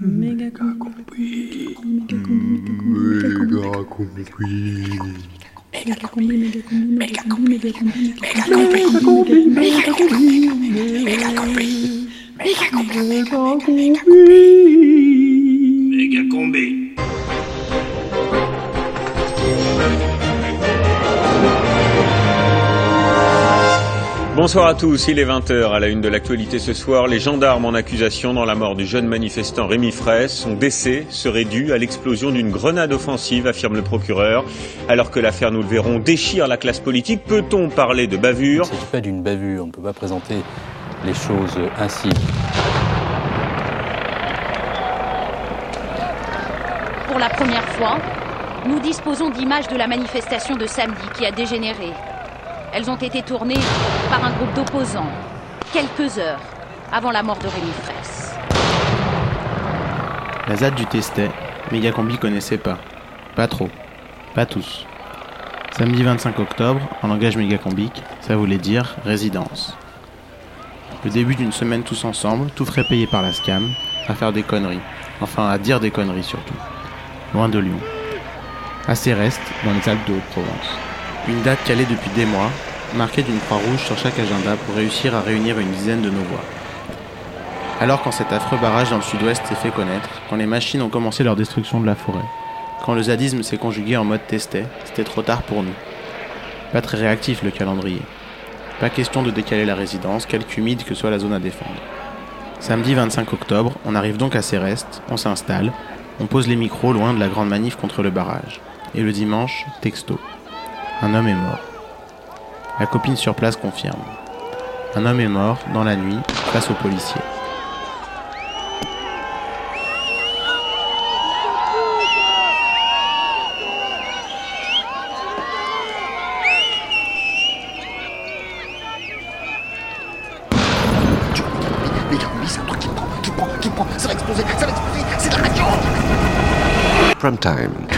Méga combi. Méga combi. Méga combi. Méga combi. Méga combi. Méga combi. Méga combi. Méga combi. Méga combi. Méga combi. Méga combi. Bonsoir à tous, il est 20h à la une de l'actualité ce soir. Les gendarmes en accusation dans la mort du jeune manifestant Rémi Fraisse. Son décès serait dû à l'explosion d'une grenade offensive, affirme le procureur. Alors que l'affaire, nous le verrons, déchire la classe politique, peut-on parler de bavure? Il ne s'agit pas d'une bavure, on ne peut pas présenter les choses ainsi. Pour la première fois, nous disposons d'images de la manifestation de samedi qui a dégénéré. Elles ont été tournées par un groupe d'opposants, quelques heures avant la mort de Rémi Fraisse. La ZAD du Testet, Megacombi connaissait pas. Pas trop. Pas tous. Samedi 25 octobre, en langage mégacombique, ça voulait dire résidence. Le début d'une semaine tous ensemble, tout frais payé par la SCAM, à faire des conneries. Enfin, à dire des conneries surtout. Loin de Lyon. À Céreste, dans les Alpes de Haute-Provence. Une date calée depuis des mois, marquée d'une croix rouge sur chaque agenda pour réussir à réunir une dizaine de nos voix. Alors quand cet affreux barrage dans le sud-ouest s'est fait connaître, quand les machines ont commencé leur destruction de la forêt, quand le zadisme s'est conjugué en mode testet, c'était trop tard pour nous. Pas très réactif le calendrier. Pas question de décaler la résidence, quelque humide que soit la zone à défendre. Samedi 25 octobre, on arrive donc à Céreste, on s'installe, on pose les micros loin de la grande manif contre le barrage. Et le dimanche, texto. Un homme est mort. La copine sur place confirme. Un homme est mort, dans la nuit, face aux policiers. Les gars,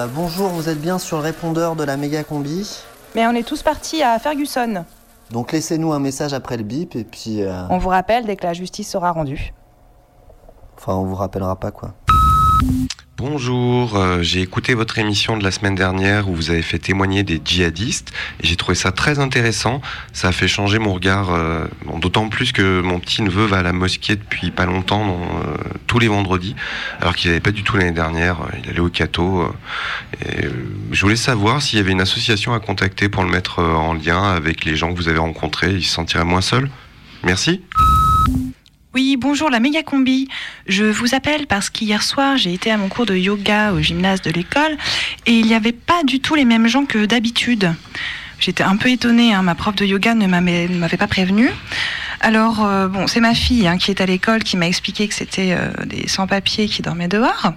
Euh, bonjour, vous êtes bien sur le répondeur de la méga combi. Mais on est tous partis à Ferguson. Donc laissez-nous un message après le bip et puis. euh, On vous rappelle dès que la justice sera rendue. Enfin, on vous rappellera pas quoi. Bonjour, euh, j'ai écouté votre émission de la semaine dernière où vous avez fait témoigner des djihadistes et j'ai trouvé ça très intéressant. Ça a fait changer mon regard, euh, d'autant plus que mon petit neveu va à la mosquée depuis pas longtemps, euh, tous les vendredis, alors qu'il n'avait pas du tout l'année dernière. Il allait au Cato. je voulais savoir s'il y avait une association à contacter pour le mettre en lien avec les gens que vous avez rencontrés. Il se sentirait moins seul. Merci. Oui, bonjour la méga combi. Je vous appelle parce qu'hier soir, j'ai été à mon cours de yoga au gymnase de l'école et il n'y avait pas du tout les mêmes gens que d'habitude. J'étais un peu étonnée, hein, ma prof de yoga ne m'avait pas prévenue. Alors, euh, bon, c'est ma fille hein, qui est à l'école qui m'a expliqué que c'était euh, des sans-papiers qui dormaient dehors.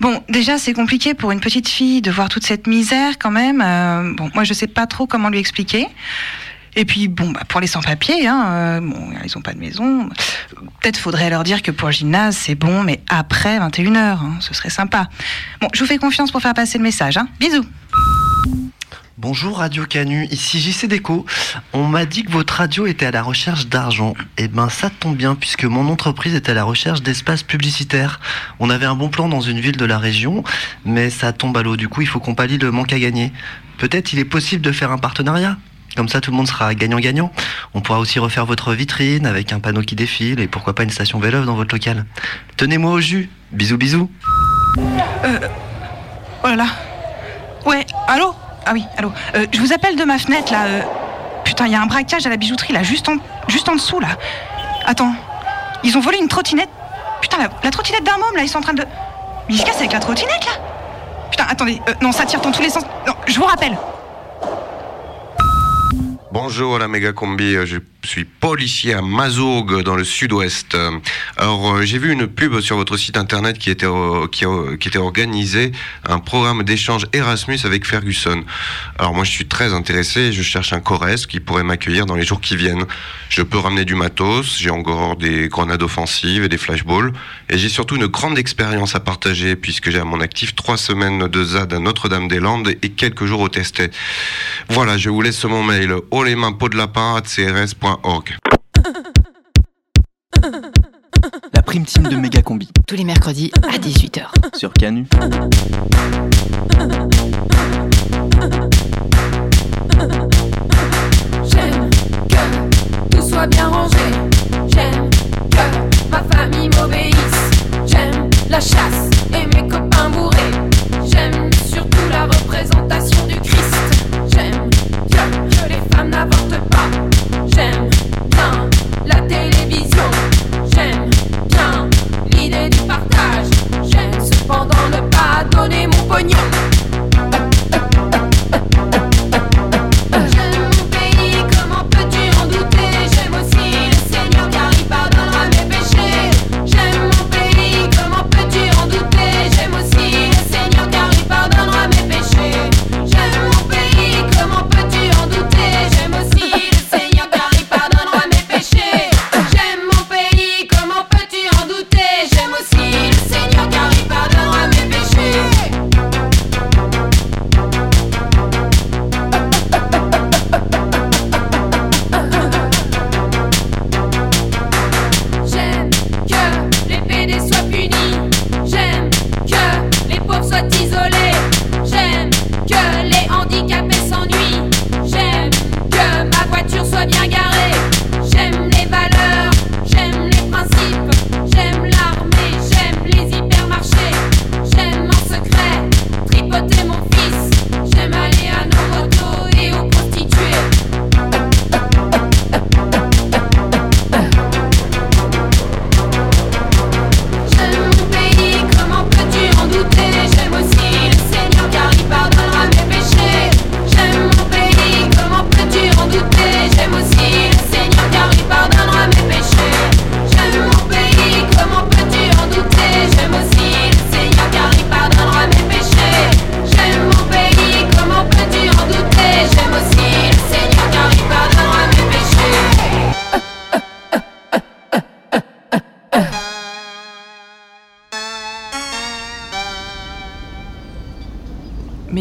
Bon, déjà, c'est compliqué pour une petite fille de voir toute cette misère quand même. Euh, bon, moi, je sais pas trop comment lui expliquer. Et puis, bon, bah, pour les sans-papiers, hein, euh, ils ont pas de maison. Peut-être faudrait leur dire que pour le gymnase, c'est bon, mais après 21h, hein, ce serait sympa. Bon, je vous fais confiance pour faire passer le message. Hein. Bisous Bonjour Radio Canu, ici JC Déco. On m'a dit que votre radio était à la recherche d'argent. Eh ben ça tombe bien puisque mon entreprise est à la recherche d'espaces publicitaires. On avait un bon plan dans une ville de la région, mais ça tombe à l'eau. Du coup, il faut qu'on pallie le manque à gagner. Peut-être il est possible de faire un partenariat? Comme ça, tout le monde sera gagnant-gagnant. On pourra aussi refaire votre vitrine avec un panneau qui défile et pourquoi pas une station vélo dans votre local. Tenez-moi au jus. Bisous, bisous. Euh, oh là là. Ouais, allô? Ah oui, allô. Euh, je vous appelle de ma fenêtre là. euh. Putain, il y a un braquage à la bijouterie là, juste en, juste en dessous là. Attends, ils ont volé une trottinette. Putain, la, trottinette d'un môme là, ils sont en train de. Mais ils se cassent avec la trottinette là? Putain, attendez, euh, non, ça tire dans tous les sens. Non, je vous rappelle. Bonjour la méga combi, Euh, suis policier à Mazog dans le sud-ouest. Alors euh, j'ai vu une pub sur votre site internet qui était euh, euh, qui était organisé un programme d'échange Erasmus avec Ferguson. Alors moi je suis très intéressé, je cherche un Corrèze qui pourrait m'accueillir dans les jours qui viennent. Je peux ramener du matos, j'ai encore des grenades offensives et des flashballs et j'ai surtout une grande expérience à partager puisque j'ai à mon actif trois semaines de ZAD à Notre-Dame-des-Landes et quelques jours au testé. Voilà, je vous laisse mon mail haut La prime team de Méga Combi. Tous les mercredis à 18h. Sur Canu.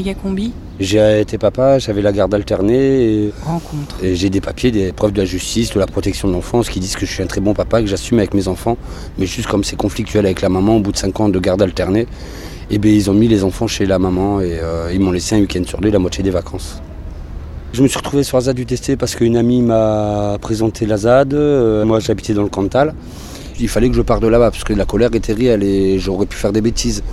Méga combi. J'ai été papa, j'avais la garde alternée et, Rencontre. et j'ai des papiers, des preuves de la justice, de la protection de l'enfance qui disent que je suis un très bon papa, que j'assume avec mes enfants. Mais juste comme c'est conflictuel avec la maman, au bout de 5 ans de garde alternée, et ben ils ont mis les enfants chez la maman et euh, ils m'ont laissé un week-end sur deux, la moitié des vacances. Je me suis retrouvé sur la ZAD du Testé parce qu'une amie m'a présenté la ZAD. Euh, moi j'habitais dans le Cantal. Il fallait que je parte de là-bas parce que la colère était réelle et j'aurais pu faire des bêtises.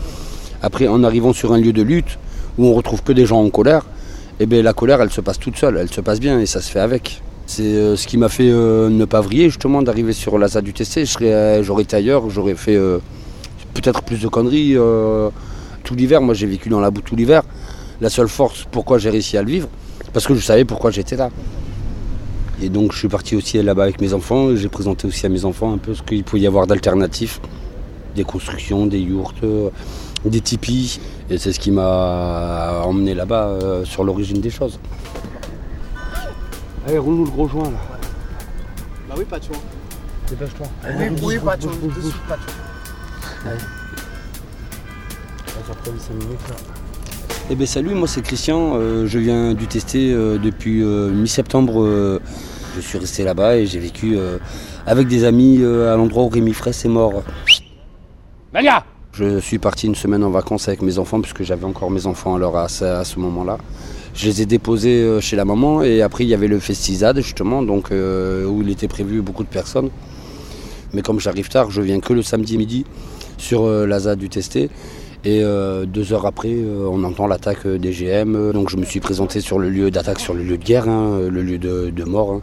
Après, en arrivant sur un lieu de lutte où on retrouve que des gens en colère, eh bien, la colère, elle se passe toute seule, elle se passe bien et ça se fait avec. C'est euh, ce qui m'a fait euh, ne pas vriller justement d'arriver sur la ZAD du TC. Euh, J'aurais été ailleurs, j'aurais fait peut-être plus de conneries tout l'hiver. Moi, j'ai vécu dans la boue tout l'hiver. La seule force, pourquoi j'ai réussi à le vivre, parce que je savais pourquoi j'étais là. Et donc, je suis parti aussi là-bas avec mes enfants. J'ai présenté aussi à mes enfants un peu ce qu'il pouvait y avoir d'alternatifs des constructions, des yourtes, euh, des tipis. Et c'est ce qui m'a emmené là-bas euh, sur l'origine des choses. Allez, roule-nous le gros joint là. Bah oui, pas de choix. Dépêche-toi. Oui, oui, pas de choix. bouge, bouge, bouge. Pas de choix. Allez. Ça va faire 5 minutes là. Eh bien salut, moi c'est Christian, euh, je viens du tester euh, depuis euh, mi-septembre. euh, je suis resté là-bas et j'ai vécu euh, avec des amis euh, à l'endroit où Rémi Fraisse est mort. Malia Je suis parti une semaine en vacances avec mes enfants puisque j'avais encore mes enfants alors à ce, moment-là. Je les ai déposés euh, chez la maman et après il y avait le Festisade justement donc euh, où il était prévu beaucoup de personnes. Mais comme j'arrive tard, je viens que le samedi midi sur euh, du Testé. Et euh, deux heures après, on entend l'attaque des GM. Donc je me suis présenté sur le lieu d'attaque, sur le lieu de guerre, hein, le lieu de, mort, hein,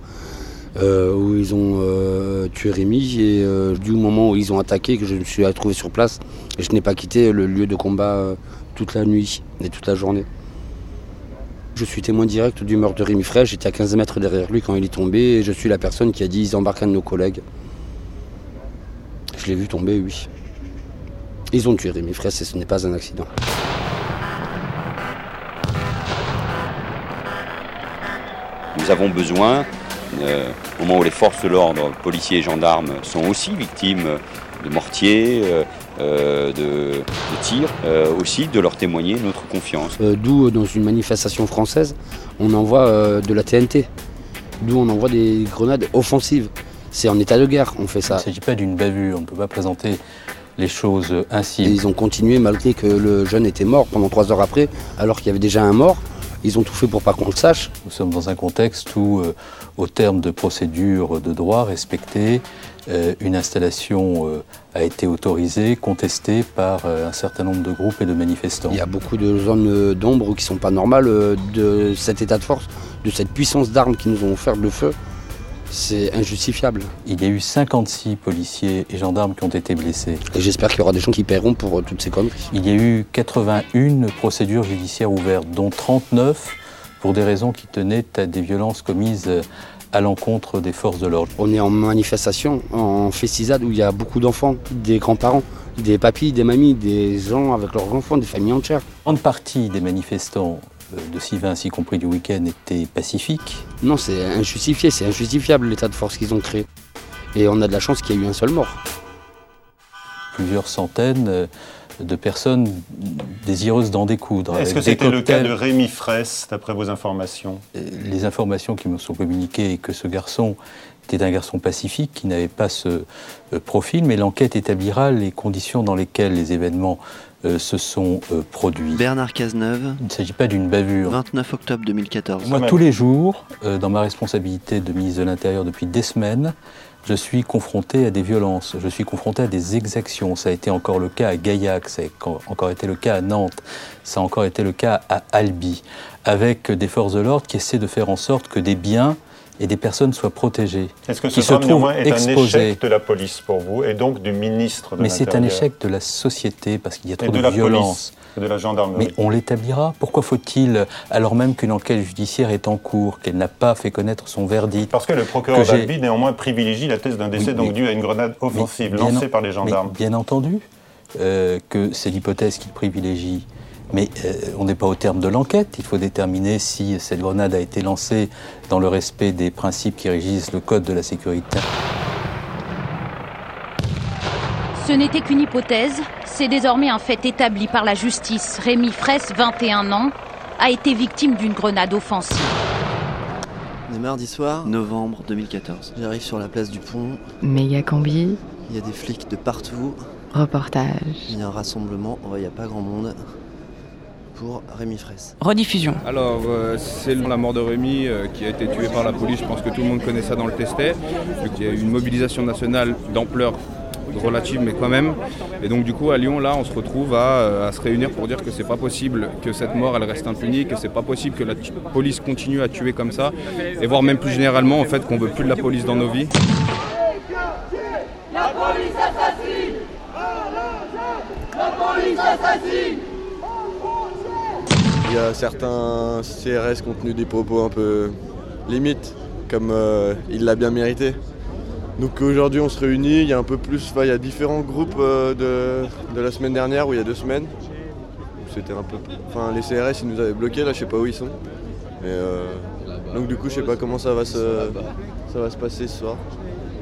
où ils ont euh, tué Rémi. Et euh, du moment où ils ont attaqué, que je me suis retrouvé sur place, je n'ai pas quitté le lieu de combat euh, toute la nuit et toute la journée. Je suis témoin direct du meurtre de Rémi Fraisse. J'étais à 15 mètres derrière lui quand il est tombé et je suis la personne qui a dit ils embarquent un de nos collègues. Je l'ai vu tomber, oui. Ils ont tué Rémi Fraisse et ce n'est pas un accident. Nous avons besoin, euh, au moment où les forces de l'ordre, policiers et gendarmes, sont aussi victimes de mortiers, euh, euh, de, de tirs, euh, aussi de leur témoigner notre confiance. Euh, D'où, dans une manifestation française, on envoie euh, de la TNT. D'où on envoie des grenades offensives. C'est en état de guerre, on fait ça. Il ne s'agit pas d'une bavure, on ne peut pas présenter les choses ainsi. Et ils ont continué malgré que le jeune était mort pendant trois heures après, alors qu'il y avait déjà un mort. Ils ont tout fait pour pas qu'on le sache. Nous sommes dans un contexte où, euh, au terme de procédures de droit respectées, euh, une installation euh, a été autorisée, contestée par un certain nombre de groupes et de manifestants. Il y a beaucoup de zones d'ombre qui sont pas normales de cet état de force, de cette puissance d'armes qui nous ont offert de feu. C'est injustifiable. Il y a eu 56 policiers et gendarmes qui ont été blessés. Et j'espère qu'il y aura des gens qui paieront pour euh, toutes ces conneries. Il y a eu 81 procédures judiciaires ouvertes, dont 39 pour des raisons qui tenaient à des violences commises euh, à l'encontre des forces de l'ordre. On est en manifestation, en festisade où il y a beaucoup d'enfants, des grands-parents, des papis, des mamies, des gens avec leurs enfants, des familles entières. Une grande partie des manifestants de Sivins, y compris du week-end, étaient pacifiques. Non, c'est injustifié, c'est injustifiable l'état de force qu'ils ont créé. Et on a de la chance qu'il y ait eu un seul mort. Plusieurs centaines euh, de personnes désireuses d'en découdre. Est-ce que c'était le cas de Rémi Fraisse, d'après vos informations? Les informations qui me sont communiquées est que ce garçon était un garçon pacifique qui n'avait pas ce euh, profil, mais l'enquête établira les conditions dans lesquelles les événements euh, se sont euh, produits. Bernard Cazeneuve. Il ne s'agit pas d'une bavure. 29 octobre 2014. Moi, tous les jours, euh, dans ma responsabilité de ministre de l'Intérieur depuis des semaines, je suis confronté à des violences, je suis confronté à des exactions. Ça a été encore le cas à Gaillac, ça a co- encore été le cas à Nantes, ça a encore été le cas à Albi, avec des forces de l'ordre qui essaient de faire en sorte que des biens et des personnes soient protégées, Est-ce que qui ce se drame, trouvent est un exposées. échec de la police pour vous et donc du ministre de Mais c'est un échec de la société parce qu'il y a et trop de de, la violence. police et de la gendarmerie Mais on l'établira. Pourquoi faut-il, alors même qu'une enquête judiciaire est en cours, qu'elle n'a pas fait connaître son verdict Parce que le procureur d'Albi, néanmoins, privilégie la thèse d'un décès Oui, donc mais- dû à une grenade offensive lancée en- par les gendarmes. mais bien entendu euh, que c'est l'hypothèse qu'il privilégie. Mais euh, on n'est pas au terme de l'enquête. Il faut déterminer si cette grenade a été lancée dans le respect des principes qui régissent le Code de la sécurité. Ce n'était qu'une hypothèse, c'est désormais un fait établi par la justice. Rémi Fraisse, 21 ans, a été victime d'une grenade offensive. On est mardi soir, Novembre 2014. j'arrive sur la place du pont, Méga combi, il y a des flics de partout, reportage. il y a un rassemblement, oh, il n'y a pas grand monde, pour Rémi Fraisse. Rediffusion. Alors, euh, c'est la mort de Rémi euh, qui a été tué par la police. Je pense que tout le monde connaît ça dans le testet. Donc, il y a eu une mobilisation nationale d'ampleur relative, mais quand même. Et donc, du coup, à Lyon, là, on se retrouve à, euh, à se réunir pour dire que c'est pas possible que cette mort, elle reste impunie, que c'est pas possible que la police continue à tuer comme ça, et voire même plus généralement, en fait, qu'on veut plus de la police dans nos vies. La police assassine La police assassine y a certains CRS qui ont tenu des propos un peu limites, comme euh, il l'a bien mérité. Donc aujourd'hui on se réunit, il y a un peu plus, enfin, il y a différents groupes euh, de, de la semaine dernière ou il y a deux semaines. C'était un peu. Enfin les CRS ils nous avaient bloqués là, je sais pas où ils sont. Et, euh, donc du coup je sais pas comment ça va se, ça va se passer ce soir.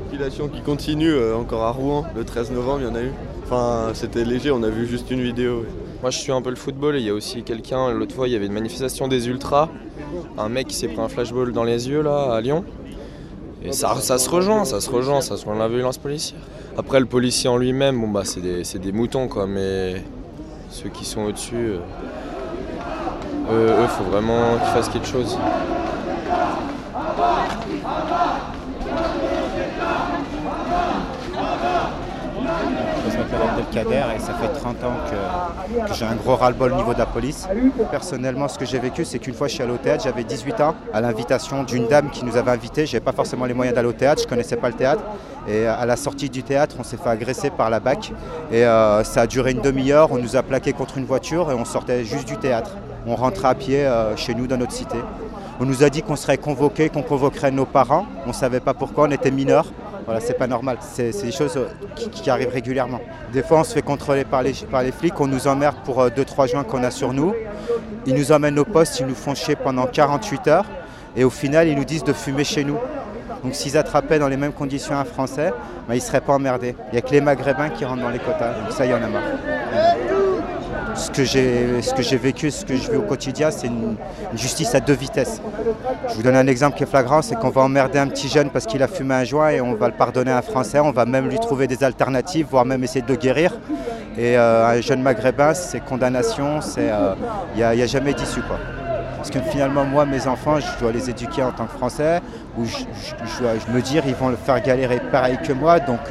Compilation qui continue encore à Rouen, le 13 novembre il y en a eu. Enfin c'était léger, on a vu juste une vidéo. Moi je suis un peu le football et il y a aussi quelqu'un, l'autre fois il y avait une manifestation des ultras, un mec qui s'est pris un flashball dans les yeux là à Lyon. Et ça, ça se rejoint, ça se rejoint, ça se rejoint la violence policière. Après le policier en lui-même, bon bah c'est des, des moutons quoi, mais ceux qui sont au-dessus, euh, eux, faut vraiment qu'ils fassent quelque chose. Je m'appelle Abdelkader et ça fait 30 ans que, que j'ai un gros ras-le-bol au niveau de la police. Personnellement, ce que j'ai vécu, c'est qu'une fois je suis allé au théâtre, j'avais 18 ans, à l'invitation d'une dame qui nous avait invités. Je n'avais pas forcément les moyens d'aller au théâtre, je ne connaissais pas le théâtre. Et à la sortie du théâtre, on s'est fait agresser par la BAC. Et euh, ça a duré une demi-heure, on nous a plaqué contre une voiture et on sortait juste du théâtre. On rentrait à pied euh, chez nous dans notre cité. On nous a dit qu'on serait convoqués, qu'on convoquerait nos parents. On ne savait pas pourquoi, on était mineurs. Voilà, c'est pas normal. C'est des choses euh, qui, arrivent régulièrement. Des fois, on se fait contrôler par les, par les flics, on nous emmerde pour 2-3 joints qu'on a sur nous. Ils nous emmènent au poste, ils nous font chier pendant 48 heures. Et au final, ils nous disent de fumer chez nous. Donc s'ils attrapaient dans les mêmes conditions un Français, ben, ils ne seraient pas emmerdés. Il n'y a que les Maghrébins qui rentrent dans les quotas. Donc ça, il y en a marre. Ce que j'ai vécu, ce que je vis au quotidien, c'est une, justice à deux vitesses. Je vous donne un exemple qui est flagrant, c'est qu'on va emmerder un petit jeune parce qu'il a fumé un joint et on va le pardonner à un Français. On va même lui trouver des alternatives, voire même essayer de le guérir. Et euh, un jeune Maghrébin, c'est condamnation, c'est il n'y a, jamais d'issue. Parce que finalement, moi, mes enfants, je dois les éduquer en tant que Français, ou je, je- je me dire, ils vont le faire galérer pareil que moi. Donc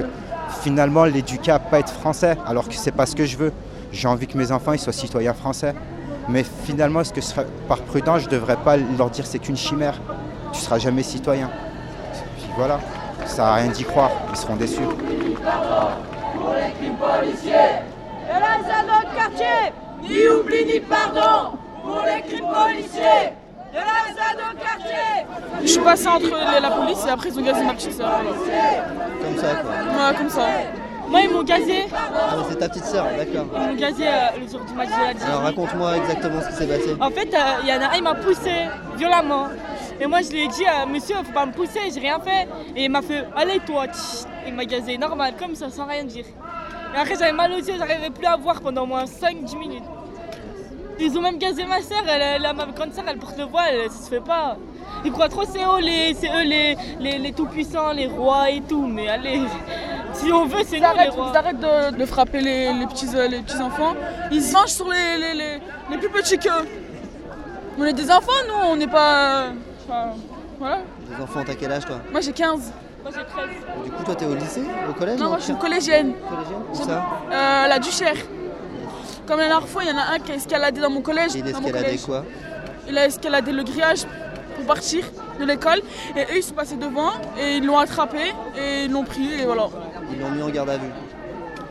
finalement, l'éduquer à pas être français, alors que c'est pas ce que je veux. J'ai envie que mes enfants ils soient citoyens français. Mais finalement, est-ce que ce serait- par prudence, je ne devrais pas leur dire c'est qu'une chimère Tu seras jamais citoyen. Puis voilà, ça à rien d'y croire, ils seront déçus. Pour les crimes policiers Et là, ça dans le quartier Ni oubli ni pardon Pour les crimes policiers ça dans le quartier Je suis passée entre la police et après ils ont gazé ma petite sœur. Comme ça, quoi. Ouais, comme ça. Moi, ils m'ont gazé. Ah, c'est ta petite sœur, d'accord. Ils m'ont gazé euh, le jour du match de la. Alors raconte-moi exactement ce qui s'est passé. En fait, euh, il y en a un, il m'a poussé violemment. Et moi, je lui ai dit, euh, monsieur, faut pas me pousser, j'ai rien fait. Et il m'a fait, allez toi, il m'a gazé normal, comme ça, sans rien dire. Et après, j'avais mal aux yeux, j'arrivais plus à voir pendant au moins 5-10 minutes. Ils ont même gazé ma soeur, elle, elle, a ma grande soeur, elle porte le voile, ça se fait pas. Ils croient trop c'est eux les, c'est eux les, les, les tout-puissants, les rois et tout, mais allez, si on veut, c'est nous les Arrête, rois. ils arrêtent de, de frapper les, les petits, euh, les petits enfants. Ils se vengent sur les, les, les, les plus petits qu'eux. On est des enfants, nous, on n'est pas. euh, enfin, voilà. Des enfants, t'as quel âge toi Moi j'ai 15. Moi j'ai 13. Du coup, toi t'es au lycée Au collège Non, moi je suis collégienne. Collégienne Où ça Euh, la Duchère. Comme la dernière fois, il y en a un qui a escaladé dans mon collège. Il escaladait collège. quoi Il a escaladé le grillage pour partir de l'école. Et eux, ils sont passés devant et ils l'ont attrapé et ils l'ont pris et voilà. Ils l'ont mis en garde à vue.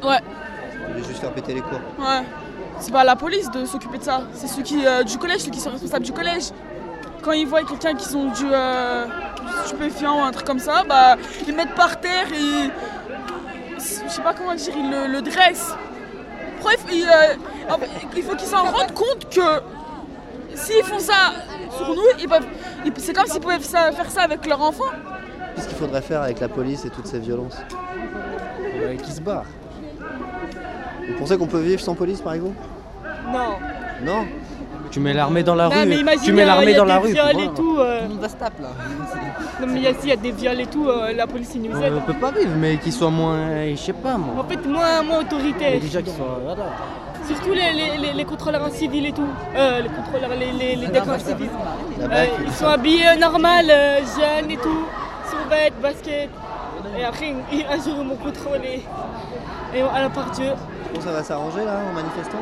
Ouais, Ils voulaient juste faire péter les cours. ouais. C'est pas à la police de s'occuper de ça. C'est ceux qui, euh, du collège, ceux qui sont responsables du collège. Quand ils voient quelqu'un qui sont du euh, stupéfiant ou un truc comme ça, bah ils le mettent par terre et je sais pas comment dire, ils le, le dressent. Bref, ils, euh, il faut qu'ils s'en rendent compte que s'ils font ça sur nous, ils peuvent, ils- c'est comme s'ils pouvaient ça- faire ça avec leur enfant. Qu'est-ce qu'il faudrait faire avec la police et toutes ces violences Qui se barre. Vous pensez qu'on peut vivre sans police par exemple? Non. Non? Tu mets l'armée dans la Non, rue. mais imagine, tu mets euh, l'armée y a dans la des rue. viols et tout. euh, Tout le monde va se taper là. Non, mais il y a- s'il y a des viols et tout, euh, la police ils nous On aide. ne peut pas vivre, mais qu'ils soient moins. Je sais pas moi. En fait, moins, moins autoritaire. déjà qu'ils soient. Voilà. Surtout les, les, les, les contrôleurs en civil et tout. Euh, les contrôleurs, les, les, les décors civils. La Euh, ils sont habillés normal, euh, jeunes et tout. Survêt, basket. Et après, ils- un jour, ils m'ont contrôlé. Et alors, par Dieu. Je pense que ça va s'arranger là en manifestant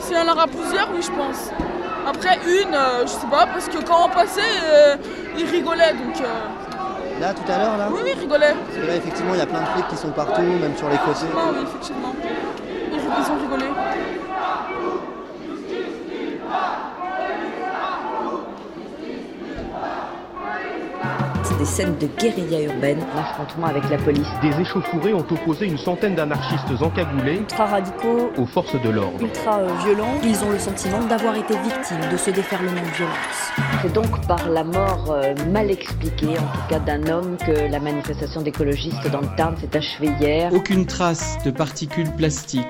S'il y en aura plusieurs, oui, je pense. Après, une, euh, je sais pas, parce que quand on passait, euh, ils rigolaient, donc... euh, Là tout à l'heure là Oui, oui, ils rigolaient. Parce que là effectivement il y a plein de flics qui sont partout, même sur les côtés. Oui, effectivement. Ils, ils ont rigolé. Des scènes de guérilla urbaine, l'affrontement avec la police. Des échauffourées ont opposé une centaine d'anarchistes encagoulés Ultra radicaux, aux forces de l'ordre. ultra euh, violents, ils ont le sentiment d'avoir été victimes de ce déferlement de violence. C'est donc par la mort euh, mal expliquée, en tout cas d'un homme, que la manifestation d'écologistes dans le Tarn s'est achevée hier. Aucune trace de particules plastiques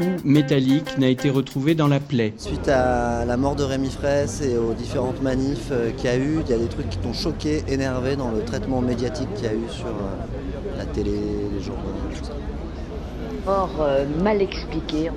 ou métalliques n'a été retrouvée dans la plaie. Suite à la mort de Rémi Fraisse et aux différentes manifs euh, qu'il y a eu, il y a des trucs qui t'ont choqué, énervé dans le traitement médiatique qu'il y a eu sur euh, la télé, les journaux, tout ça. Mort euh, mal expliquée.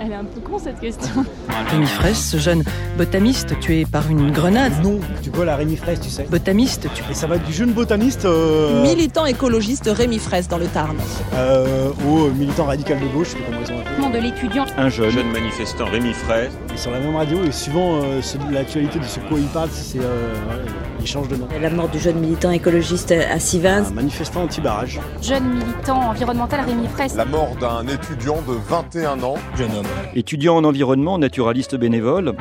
Elle est un peu con cette question. Rémi Fraisse, ce jeune botaniste tué par une grenade. Non, tu vois la Rémi Fraisse, tu sais. Botaniste tué. Et ça va être du jeune botaniste euh, Militant écologiste Rémi Fraisse dans le Tarn. euh, au militant radical de gauche, je sais pas comment ils ont appelé. de l'étudiant. Un jeune. manifestant Rémi Fraisse. Et sur la même radio, et suivant euh, l'actualité de ce quoi il parle, c'est, euh, ouais, il change de nom. La mort du jeune militant écologiste à Sivins. Un manifestant anti-barrage. Jeune militant environnemental Rémi Fraisse. La mort d'un étudiant de 21 ans. Jeune homme. Étudiant en environnement, naturaliste bénévole.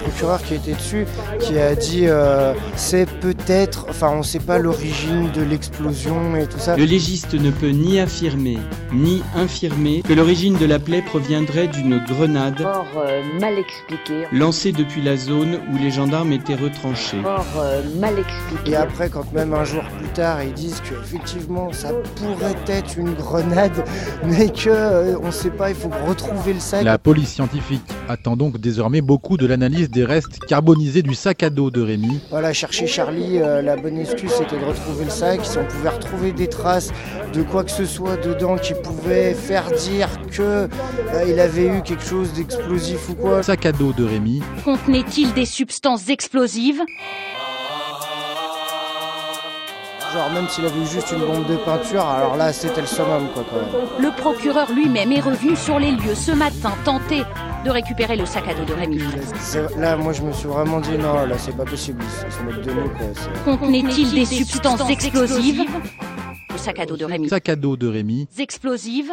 procureur qui était dessus qui a dit euh, c'est peut-être, enfin on sait pas l'origine de l'explosion et tout ça. Le légiste ne peut ni affirmer ni infirmer que l'origine de la plaie proviendrait d'une grenade Fort euh, mal expliqué. lancée depuis la zone où les gendarmes étaient retranchés. Euh, mal expliqué. Et après, quand même un jour plus tard, ils disent que effectivement ça pourrait être une grenade, mais que euh, on sait pas, il faut retrouver le sac. La police scientifique attend donc désormais beaucoup de l'analyse des restes carbonisés du sac à dos de Rémi. Voilà, chercher Charlie, euh, la bonne excuse c'était de retrouver le sac. Si on pouvait retrouver des traces de quoi que ce soit dedans qui pouvait faire dire que euh, il avait eu quelque chose d'explosif ou quoi. Sac à dos de Rémi, Contenait-il des substances explosives? Genre même s'il avait eu juste une bombe de peinture, alors là c'était le summum quoi quand même. Le procureur lui-même est revenu sur les lieux ce matin, tenté de récupérer le sac à dos de Rémi Là moi je me suis vraiment dit non là c'est pas possible, ils se moquent de nous quoi. Contenait-il des substances explosives Le sac à dos de Rémi. sac à dos de Rémi, Explosives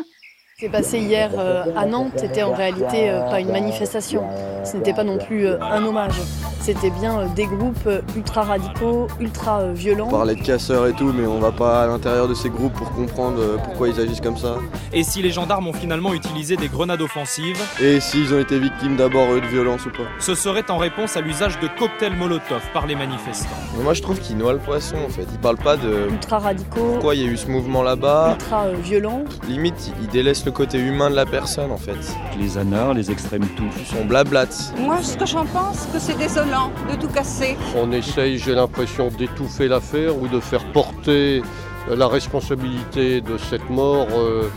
qui s'est passé hier euh, à Nantes était en réalité euh, pas une manifestation. Ce n'était pas non plus euh, un hommage. C'était bien des groupes ultra radicaux, ultra violents. On parlait de casseurs et tout, mais on va pas à l'intérieur de ces groupes pour comprendre pourquoi ils agissent comme ça. Et si les gendarmes ont finalement utilisé des grenades offensives, Et s'ils ont été victimes d'abord de violence ou pas? ce serait en réponse à l'usage de cocktails Molotov par les manifestants. Mais Moi je trouve qu'il noie le poisson en fait. Il parle pas de ultra radicaux, pourquoi il y a eu ce mouvement là-bas. ultra violents. Limite, il délaisse le côté humain de la personne en fait. Les anards, les extrêmes touches. On blablate. Moi, ce que j'en pense, que c'est désolant de tout casser. On essaye, j'ai l'impression, d'étouffer l'affaire ou de faire porter la responsabilité de cette mort euh,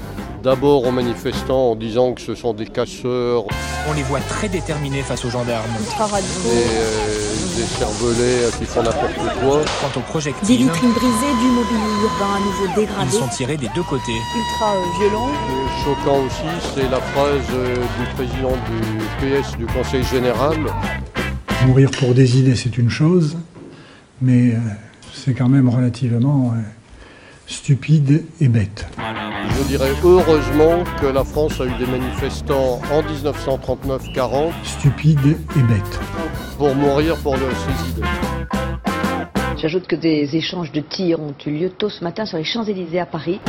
d'abord aux manifestants en disant que ce sont des casseurs, On les voit très déterminés face aux gendarmes. Ultra des, radicaux. euh, des cervelets qui font n'importe quoi. Quant aux Des projectiles, vitrines brisées, du mobilier urbain à nouveau ils dégradé. sont tirés des deux côtés. ultra euh, violents. Et choquant aussi, c'est la phrase euh, du président du PS du Conseil général. Mourir pour des idées, c'est une chose, mais euh, c'est quand même relativement euh, stupide et bête. Je dirais heureusement que la France a eu des manifestants en 1939-40 Stupide et bête. pour mourir pour le- idées. J'ajoute que des échanges de tirs ont eu lieu tôt ce matin sur les Champs-Élysées à Paris.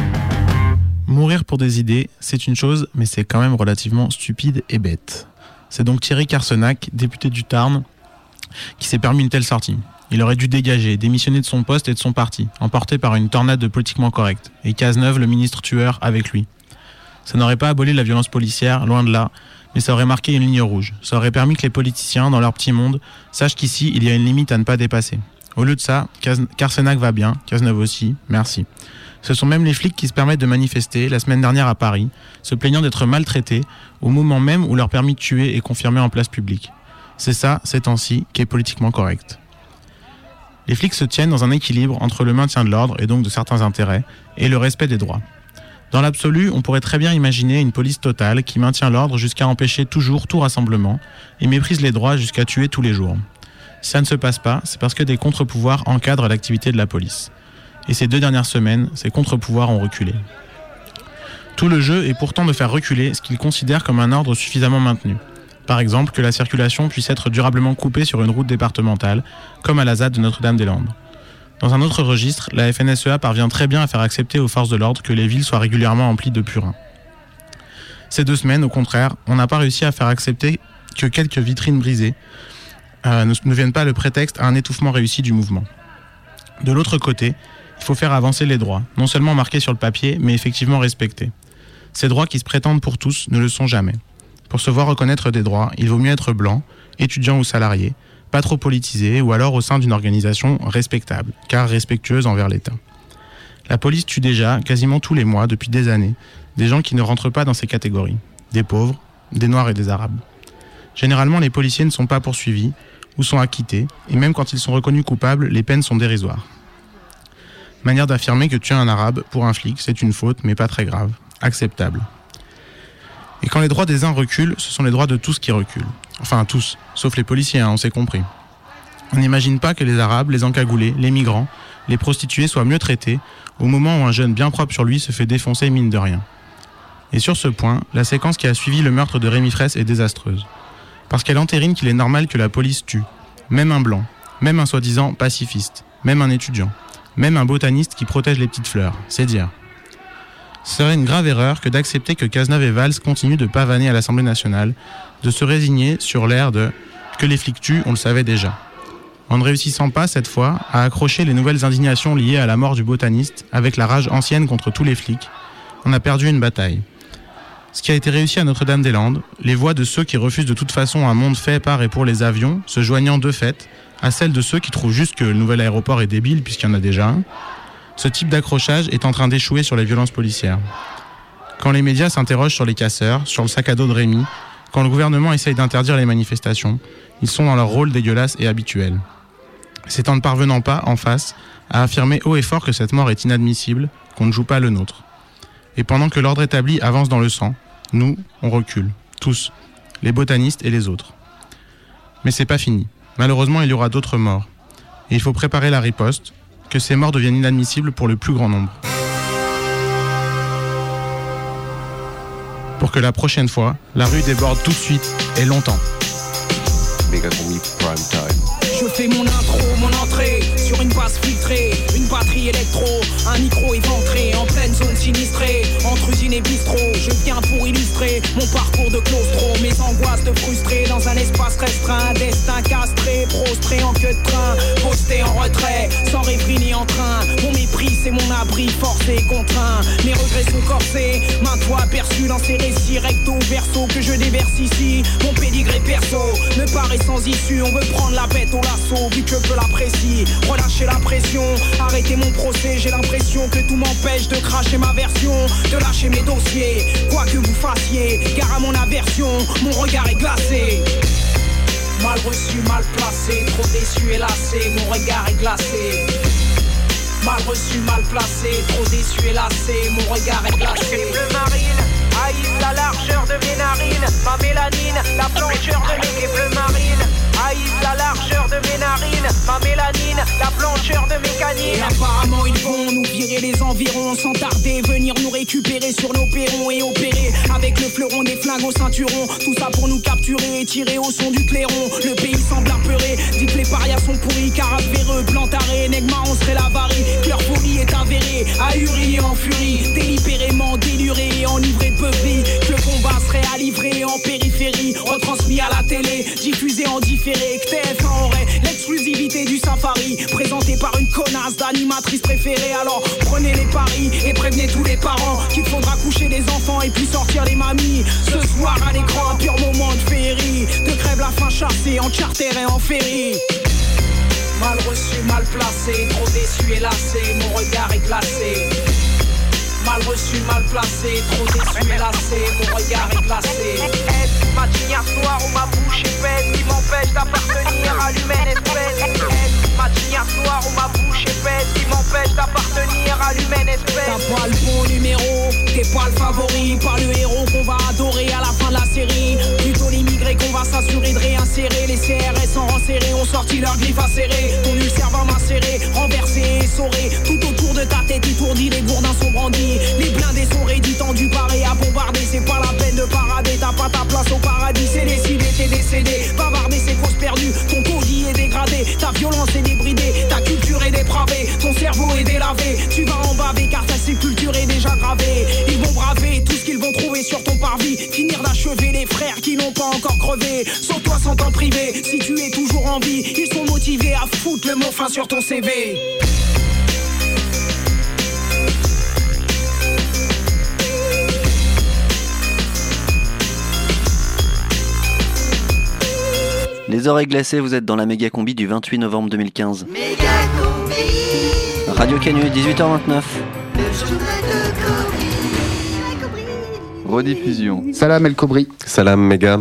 Mourir pour des idées, c'est une chose, mais c'est quand même relativement stupide et bête. C'est donc Thierry Carsenac, député du Tarn, qui s'est permis une telle sortie. Il aurait dû dégager, démissionner de son poste et de son parti, emporté par une tornade de politiquement correct, et Cazeneuve, le ministre tueur, avec lui. Ça n'aurait pas aboli la violence policière, loin de là, mais ça aurait marqué une ligne rouge. Ça aurait permis que les politiciens, dans leur petit monde, sachent qu'ici, il y a une limite à ne pas dépasser. Au lieu de ça, Carsenac va bien, Cazeneuve aussi, merci. Ce sont même les flics qui se permettent de manifester la semaine dernière à Paris, se plaignant d'être maltraités au moment même où leur permis de tuer est confirmé en place publique. C'est ça, ces temps-ci, qui est politiquement correct. Les flics se tiennent dans un équilibre entre le maintien de l'ordre et donc de certains intérêts et le respect des droits. Dans l'absolu, on pourrait très bien imaginer une police totale qui maintient l'ordre jusqu'à empêcher toujours tout rassemblement et méprise les droits jusqu'à tuer tous les jours. Si ça ne se passe pas, c'est parce que des contre-pouvoirs encadrent l'activité de la police. Et ces deux dernières semaines, ces contre-pouvoirs ont reculé. Tout le jeu est pourtant de faire reculer ce qu'ils considèrent comme un ordre suffisamment maintenu. Par exemple, que la circulation puisse être durablement coupée sur une route départementale, comme à la ZAD de Notre-Dame-des-Landes. Dans un autre registre, la FNSEA parvient très bien à faire accepter aux forces de l'ordre que les villes soient régulièrement emplies de purins. Ces deux semaines, au contraire, on n'a pas réussi à faire accepter que quelques vitrines brisées euh, ne, ne viennent pas le prétexte à un étouffement réussi du mouvement. De l'autre côté, il faut faire avancer les droits, non seulement marqués sur le papier, mais effectivement respectés. Ces droits qui se prétendent pour tous ne le sont jamais. Pour se voir reconnaître des droits, il vaut mieux être blanc, étudiant ou salarié, pas trop politisé ou alors au sein d'une organisation respectable, car respectueuse envers l'État. La police tue déjà, quasiment tous les mois, depuis des années, des gens qui ne rentrent pas dans ces catégories. Des pauvres, des noirs et des arabes. Généralement, les policiers ne sont pas poursuivis ou sont acquittés, et même quand ils sont reconnus coupables, les peines sont dérisoires. Manière d'affirmer que tuer un arabe, pour un flic, c'est une faute, mais pas très grave, acceptable. Et quand les droits des uns reculent, ce sont les droits de tous qui reculent. Enfin, tous, sauf les policiers, hein, on s'est compris. On n'imagine pas que les Arabes, les encagoulés, les migrants, les prostituées soient mieux traités au moment où un jeune bien propre sur lui se fait défoncer mine de rien. Et sur ce point, la séquence qui a suivi le meurtre de Rémi Fraisse est désastreuse. Parce qu'elle entérine qu'il est normal que la police tue, même un blanc, même un soi-disant pacifiste, même un étudiant, même un botaniste qui protège les petites fleurs, c'est dire. Serait une grave erreur que d'accepter que Cazeneuve et Valls continuent de pavaner à l'Assemblée nationale, de se résigner sur l'air de que les flics tuent, on le savait déjà. En ne réussissant pas, cette fois, à accrocher les nouvelles indignations liées à la mort du botaniste avec la rage ancienne contre tous les flics, on a perdu une bataille. Ce qui a été réussi à Notre-Dame-des-Landes, les voix de ceux qui refusent de toute façon un monde fait par et pour les avions, se joignant de fait à celles de ceux qui trouvent juste que le nouvel aéroport est débile puisqu'il y en a déjà un, ce type d'accrochage est en train d'échouer sur les violences policières. Quand les médias s'interrogent sur les casseurs, sur le sac à dos de Rémi, quand le gouvernement essaye d'interdire les manifestations, ils sont dans leur rôle dégueulasse et habituel. C'est en ne parvenant pas, en face, à affirmer haut et fort que cette mort est inadmissible, qu'on ne joue pas le nôtre. Et pendant que l'ordre établi avance dans le sang, nous, on recule, tous, les botanistes et les autres. Mais c'est pas fini. Malheureusement, il y aura d'autres morts. Et il faut préparer la riposte, que ces morts deviennent inadmissibles pour le plus grand nombre. Pour que la prochaine fois, la rue déborde tout de suite et longtemps. Prime Time. Je fais mon intro, mon entrée sur une base filtrée, une batterie électro, un micro éventré en pleine zone sinistrée, entre usine et bistrot. Je viens pour illustrer mon parcours de claustro, mes angoisses de frustré dans un espace restreint, destin castré, prostré en queue de train, posté en retrait, sans rêverie ni en train. Mon mépris, c'est mon abri, forcé contraint. Mes regrets sont corsés, maintes fois aperçus dans ces récits recto verso que je déverse ici. Mon pédigré perso me paraît sans issue, on veut prendre la bête au l'assaut, vu que je l'apprécie. Relâcher la pression, arrêter mon procès. J'ai l'impression que tout m'empêche de cracher ma de lâcher mes dossiers. Quoi que vous fassiez, car à mon aversion, mon regard est glacé. Mal reçu, mal placé, trop déçu et lassé, mon regard est glacé. Mal reçu, mal placé, trop déçu et lassé, mon regard est glacé. Bleu marine, haïs la largeur de mes narines, ma mélanine, la blancheur de mes bleu marine la largeur de mes narines, ma mélanine, la blancheur de mes canines. Apparemment ils vont nous virer les environs sans tarder, venir nous récupérer sur nos perrons et opérer avec le fleuron des flingues au ceinturon. Tout ça pour nous capturer et tirer au son du clairon. Le pays semble apeuré, dit que les parias sont pourris, car véreux, plantaré, Negma on serait la varie. Leur folie est avérée, ahuri et en furie, délibérément déluré et enivré de beuverie. Que le combat serait à livrer en périphérie, retransmis à la télé, diffusé en différé que TF1 aurait l'exclusivité du safari Présenté par une connasse d'animatrice préférée. Alors prenez les paris et prévenez tous les parents Qu'il faudra coucher les enfants et puis sortir les mamies. Ce soir à l'écran un pur moment de féerie De crève la fin chassée en charter et en ferry. Mal reçu, mal placé, trop déçu et lassé, mon regard est glacé. Mal reçu, mal placé, trop déçu et lassé, mon regard est glacé. Ma noire ou ma bouche est bête qui m'empêche d'appartenir à l'humaine espèce ma noire ou ma bouche est bête qui m'empêche d'appartenir à l'humaine espèce. T'as pas le bon numéro, t'es pas le favori, pas le héros qu'on va adorer à la fin de la série. Plutôt l'immigré qu'on va s'assurer de réinsérer. Les CRS en renserrés ont sorti leur griffe acérée. Ton ulcère va macérer, renversé et essoré. Tout autour de ta tête étourdie, les gourdins sont brandis. Les blindés sont rédits, tendus, parés n'ont pas encore crevé. Sans toi, sans t'en priver, si tu es toujours en vie, ils sont motivés à foutre le mot fin sur ton CV. Les oreilles glacées, vous êtes dans la méga combi du 28 novembre 2015. Radio Canu, 18h29. Rediffusion. Salam El Kobri. Salam Méga.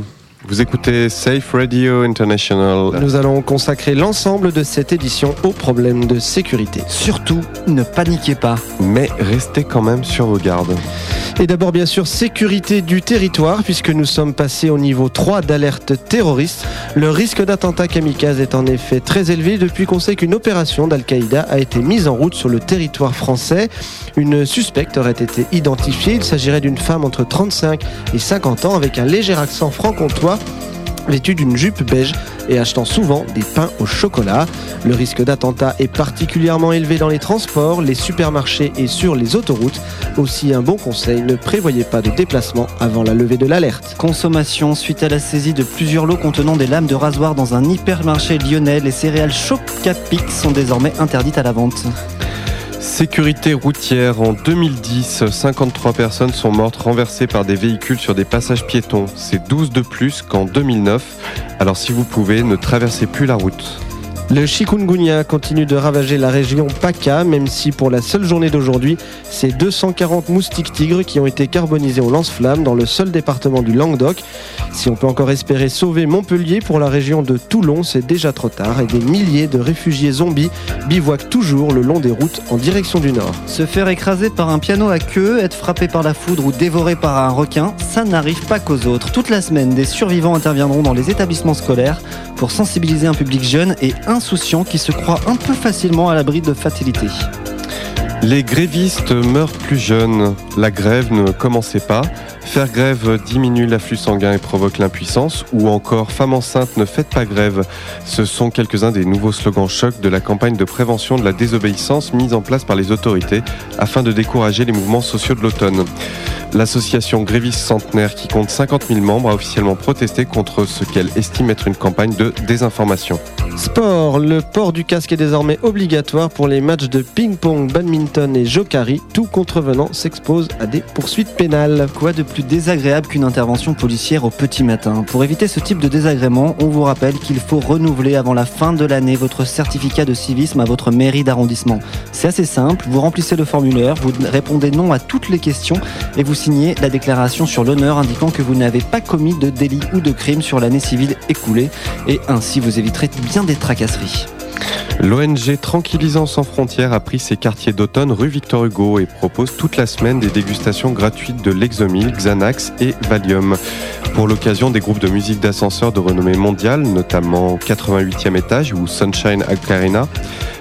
Vous écoutez Safe Radio International. Nous allons consacrer l'ensemble de cette édition aux problèmes de sécurité. Surtout, ne paniquez pas. Mais restez quand même sur vos gardes. Et d'abord, bien sûr, sécurité du territoire, puisque nous sommes passés au niveau 3 d'alerte terroriste. Le risque d'attentat kamikaze est en effet très élevé depuis qu'on sait qu'une opération d'Al-Qaïda a été mise en route sur le territoire français. Une suspecte aurait été identifiée. Il s'agirait d'une femme entre 35 et 50 ans avec un léger accent franc-comtois vêtus d'une jupe beige et achetant souvent des pains au chocolat. Le risque d'attentat est particulièrement élevé dans les transports, les supermarchés et sur les autoroutes. Aussi un bon conseil, ne prévoyez pas de déplacement avant la levée de l'alerte. Consommation suite à la saisie de plusieurs lots contenant des lames de rasoir dans un hypermarché lyonnais, les céréales Chocapic sont désormais interdites à la vente. Sécurité routière en 2010, 53 personnes sont mortes renversées par des véhicules sur des passages piétons. C'est 12 de plus qu'en 2009. Alors si vous pouvez, ne traversez plus la route. Le chikungunya continue de ravager la région PACA, même si pour la seule journée d'aujourd'hui, c'est 240 moustiques tigres qui ont été carbonisés au lance-flammes dans le seul département du Languedoc. Si on peut encore espérer sauver Montpellier pour la région de Toulon, c'est déjà trop tard et des milliers de réfugiés zombies bivouaquent toujours le long des routes en direction du nord. Se faire écraser par un piano à queue, être frappé par la foudre ou dévoré par un requin, ça n'arrive pas qu'aux autres. Toute la semaine, des survivants interviendront dans les établissements scolaires pour sensibiliser un public jeune et insouciant qui se croit un peu facilement à l'abri de fatalité. Les grévistes meurent plus jeunes. La grève ne commençait pas. Faire grève diminue l'afflux sanguin et provoque l'impuissance. Ou encore Femme enceinte ne faites pas grève. Ce sont quelques-uns des nouveaux slogans chocs de la campagne de prévention de la désobéissance mise en place par les autorités afin de décourager les mouvements sociaux de l'automne. L'association Grévistes Centenaire, qui compte 50 000 membres, a officiellement protesté contre ce qu'elle estime être une campagne de désinformation. Sport, le port du casque est désormais obligatoire pour les matchs de ping-pong, badminton et jokari. Tout contrevenant s'expose à des poursuites pénales. Quoi de plus désagréable qu'une intervention policière au petit matin Pour éviter ce type de désagrément, on vous rappelle qu'il faut renouveler avant la fin de l'année votre certificat de civisme à votre mairie d'arrondissement. C'est assez simple, vous remplissez le formulaire, vous répondez non à toutes les questions et vous signez la déclaration sur l'honneur indiquant que vous n'avez pas commis de délit ou de crime sur l'année civile écoulée et ainsi vous éviterez bien des tracasseries. L'ONG Tranquillisant sans frontières a pris ses quartiers d'automne rue Victor Hugo et propose toute la semaine des dégustations gratuites de Lexomil, Xanax et Valium. Pour l'occasion, des groupes de musique d'ascenseur de renommée mondiale, notamment 88e étage ou Sunshine Arena,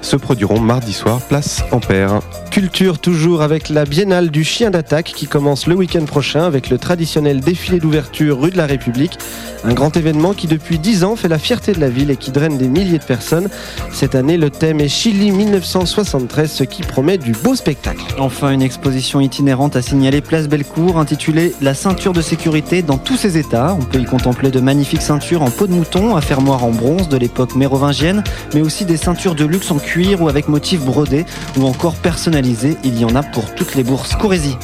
se produiront mardi soir, place Ampère. Culture toujours avec la Biennale du chien d'attaque qui commence le week-end prochain avec le traditionnel défilé d'ouverture rue de la République. Un grand événement qui depuis 10 ans fait la fierté de la ville et qui draine des milliers de personnes. Cette année, le thème est Chili 1973, ce qui promet du beau spectacle. Enfin, une exposition itinérante à signaler Place Bellecour intitulée La ceinture de sécurité dans tous ses états. On peut y contempler de magnifiques ceintures en peau de mouton, à fermoir en bronze de l'époque mérovingienne, mais aussi des ceintures de luxe en cuir ou avec motifs brodés ou encore personnalisés. Il y en a pour toutes les bourses. Courez-y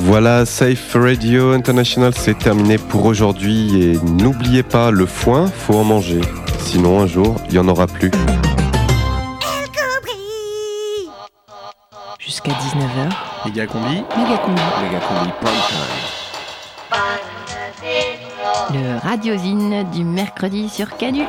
voilà, Safe Radio International, c'est terminé pour aujourd'hui. Et n'oubliez pas, le foin, faut en manger. Sinon, un jour, il n'y en aura plus. Jusqu'à 19h. Méga combi. Méga combi. Méga combi. Le radiosine du mercredi sur Canu.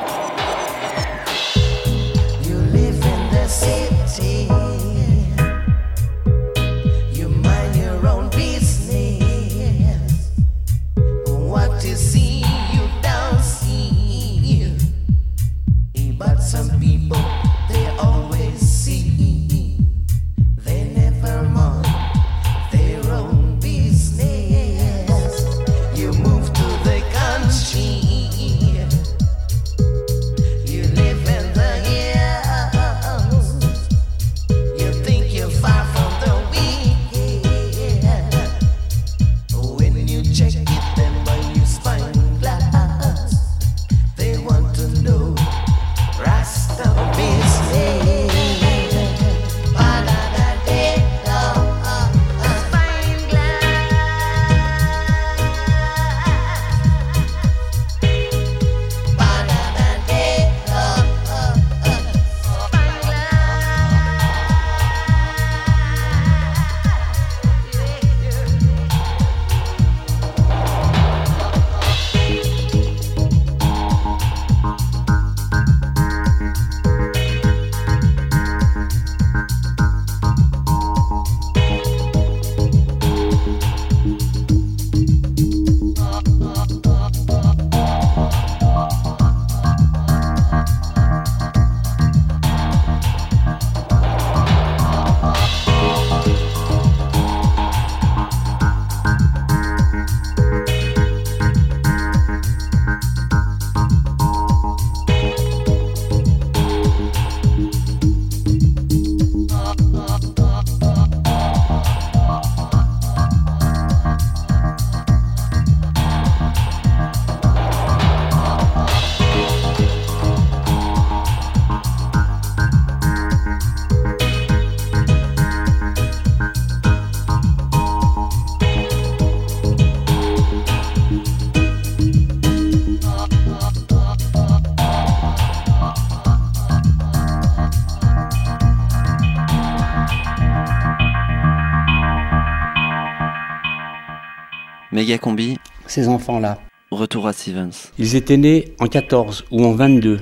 Méga combi. Ces enfants-là. Retour à Stevens. Ils étaient nés en 14 ou en 22.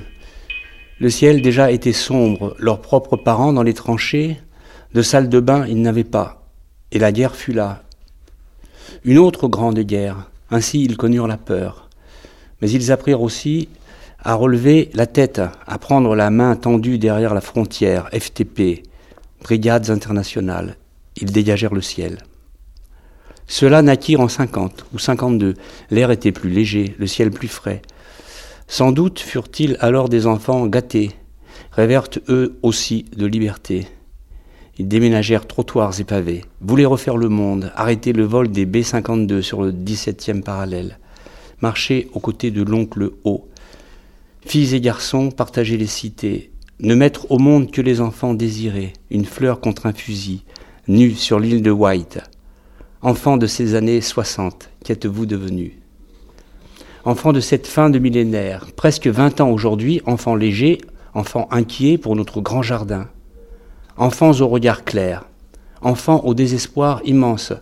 Le ciel déjà était sombre, leurs propres parents dans les tranchées, de salle de bain ils n'avaient pas. Et la guerre fut là. Une autre grande guerre. Ainsi ils connurent la peur. Mais ils apprirent aussi à relever la tête, à prendre la main tendue derrière la frontière, FTP, Brigades internationales. Ils dégagèrent le ciel. Ceux-là naquirent en 50 ou 52. L'air était plus léger, le ciel plus frais. Sans doute furent-ils alors des enfants gâtés, rêvèrent eux aussi de liberté. Ils déménagèrent trottoirs et pavés, voulaient refaire le monde, arrêter le vol des B-52 sur le 17e parallèle, marcher aux côtés de l'oncle O. Filles et garçons, partager les cités, ne mettre au monde que les enfants désirés, une fleur contre un fusil, nus sur l'île de White. Enfants de ces années 60, qu'êtes-vous devenus Enfants de cette fin de millénaire, presque 20 ans aujourd'hui, enfants légers, enfants inquiets pour notre grand jardin. Enfants au regard clair, enfants au désespoir immense,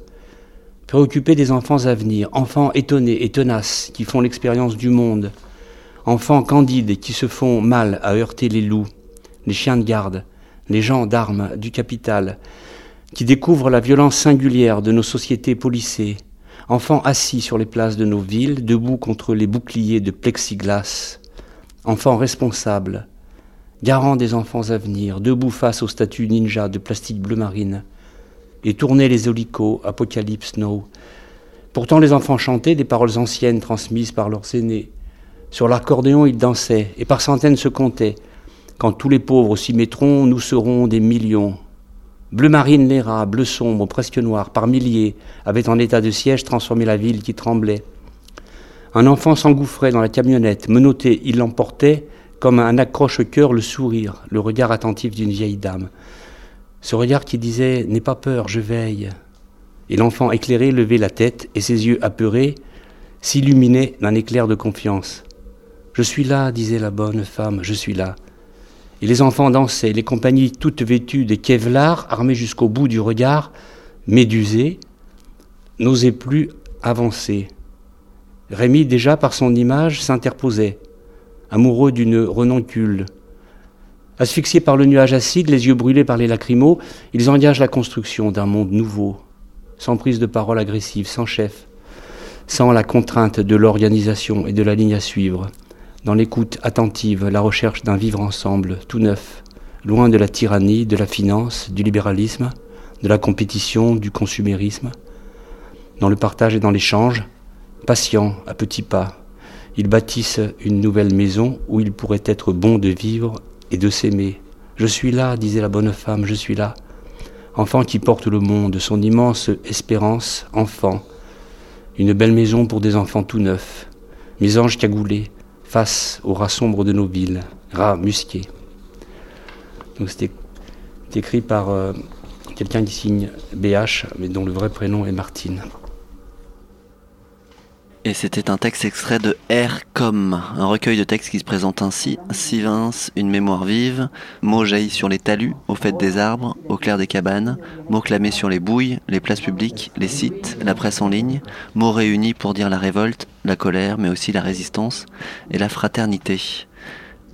préoccupés des enfants à venir, enfants étonnés et tenaces qui font l'expérience du monde, enfants candides qui se font mal à heurter les loups, les chiens de garde, les gens d'armes du capital, qui découvrent la violence singulière de nos sociétés policées, enfants assis sur les places de nos villes, debout contre les boucliers de plexiglas, enfants responsables, garants des enfants à venir, debout face aux statues ninja de plastique bleu marine, et tournaient les holicots, Apocalypse Snow. Pourtant les enfants chantaient des paroles anciennes transmises par leurs aînés. Sur l'accordéon ils dansaient, et par centaines se comptaient. Quand tous les pauvres s'y mettront, nous serons des millions. Bleu marine les rats, bleu sombre, presque noir, par milliers, avaient en état de siège transformé la ville qui tremblait. Un enfant s'engouffrait dans la camionnette, menotté, il l'emportait, comme un accroche-cœur le sourire, le regard attentif d'une vieille dame. Ce regard qui disait N'aie pas peur, je veille. Et l'enfant éclairé levait la tête, et ses yeux apeurés s'illuminaient d'un éclair de confiance. Je suis là, disait la bonne femme, je suis là. Et les enfants dansaient, les compagnies toutes vêtues de Kevlar, armées jusqu'au bout du regard, médusées, n'osaient plus avancer. Rémi, déjà par son image, s'interposait, amoureux d'une renoncule. Asphyxiés par le nuage acide, les yeux brûlés par les lacrymos, ils engagent la construction d'un monde nouveau, sans prise de parole agressive, sans chef, sans la contrainte de l'organisation et de la ligne à suivre dans l'écoute attentive, la recherche d'un vivre ensemble tout neuf, loin de la tyrannie, de la finance, du libéralisme, de la compétition, du consumérisme, dans le partage et dans l'échange, patients, à petits pas, ils bâtissent une nouvelle maison où il pourrait être bon de vivre et de s'aimer. Je suis là, disait la bonne femme, je suis là. Enfant qui porte le monde, son immense espérance, enfant. Une belle maison pour des enfants tout neufs. Mes anges cagoulés, face aux rats sombres de nos villes, rats musqués. Donc c'était écrit par euh, quelqu'un qui signe BH, mais dont le vrai prénom est Martine. Et c'était un texte extrait de Air comme, un recueil de textes qui se présente ainsi Sivins, une mémoire vive, mots jaillis sur les talus, au fait des arbres, au clair des cabanes, mots clamés sur les bouilles, les places publiques, les sites, la presse en ligne, mots réunis pour dire la révolte, la colère, mais aussi la résistance et la fraternité.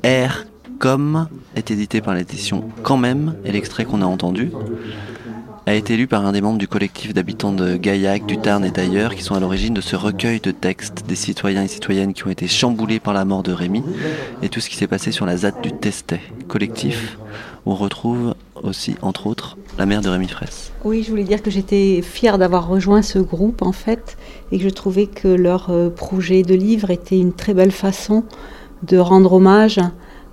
Air comme est édité par l'édition Quand même, et l'extrait qu'on a entendu a été lu par un des membres du collectif d'habitants de Gaillac, du Tarn et d'ailleurs, qui sont à l'origine de ce recueil de textes des citoyens et citoyennes qui ont été chamboulés par la mort de Rémi et tout ce qui s'est passé sur la ZAD du Testet. Collectif où on retrouve aussi, entre autres, la mère de Rémi Fraisse. Oui, je voulais dire que j'étais fière d'avoir rejoint ce groupe en fait et que je trouvais que leur euh, projet de livre était une très belle façon de rendre hommage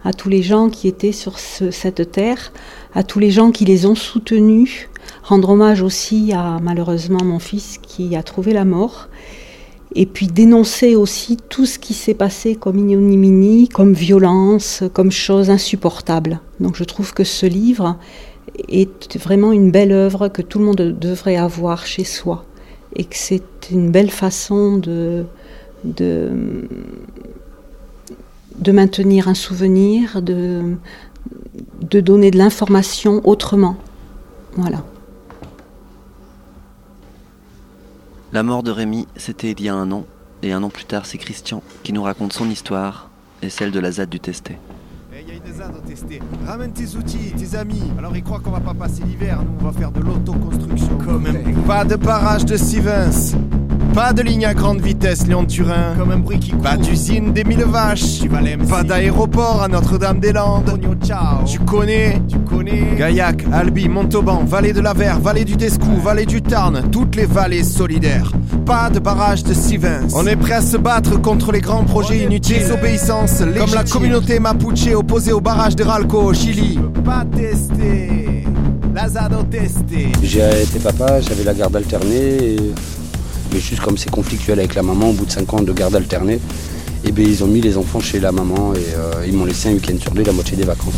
à tous les gens qui étaient sur ce- cette terre, à tous les gens qui les ont soutenus, rendre hommage aussi à malheureusement mon fils qui a trouvé la mort, et puis dénoncer aussi tout ce qui s'est passé comme ignominie, comme violence, comme chose insupportable. Donc je trouve que ce livre est vraiment une belle œuvre que tout le monde devrait avoir chez soi, et que c'est une belle façon de, de, de maintenir un souvenir, de, de donner de l'information autrement. Voilà. La mort de Rémi, c'était il y a un an, et un an plus tard, c'est Christian qui nous raconte son histoire et celle de la ZAD du Testé. Il y a une ZAD à tester. Ramène tes outils, tes amis. Alors ils croient qu'on va pas passer l'hiver, nous on va faire de l'autoconstruction. Comme un Pas de barrage de Stevens. Pas de ligne à grande vitesse Lyon-Turin. Comme un bruit qui Pas d'usine des mille vaches. Pas d'aéroport à Notre-Dame-des-Landes. Tu connais Tu connais Gaillac, Albi, Montauban, vallée de la Verre, vallée du Descou, vallée du Tarn, toutes les vallées solidaires. Pas de barrage de Stevens. On est prêt à se battre contre les grands projets inutiles. Désobéissance Comme la communauté mapuche opposée au barrage de Ralco au Chili. Pas testé. Lazado testé. J'ai été papa, j'avais la garde alternée. et- Mais juste comme c'est conflictuel avec la maman, au bout de 5 ans de garde alternée, et ben ils ont mis les enfants chez la maman et euh, ils m'ont laissé un week-end sur deux la moitié des vacances.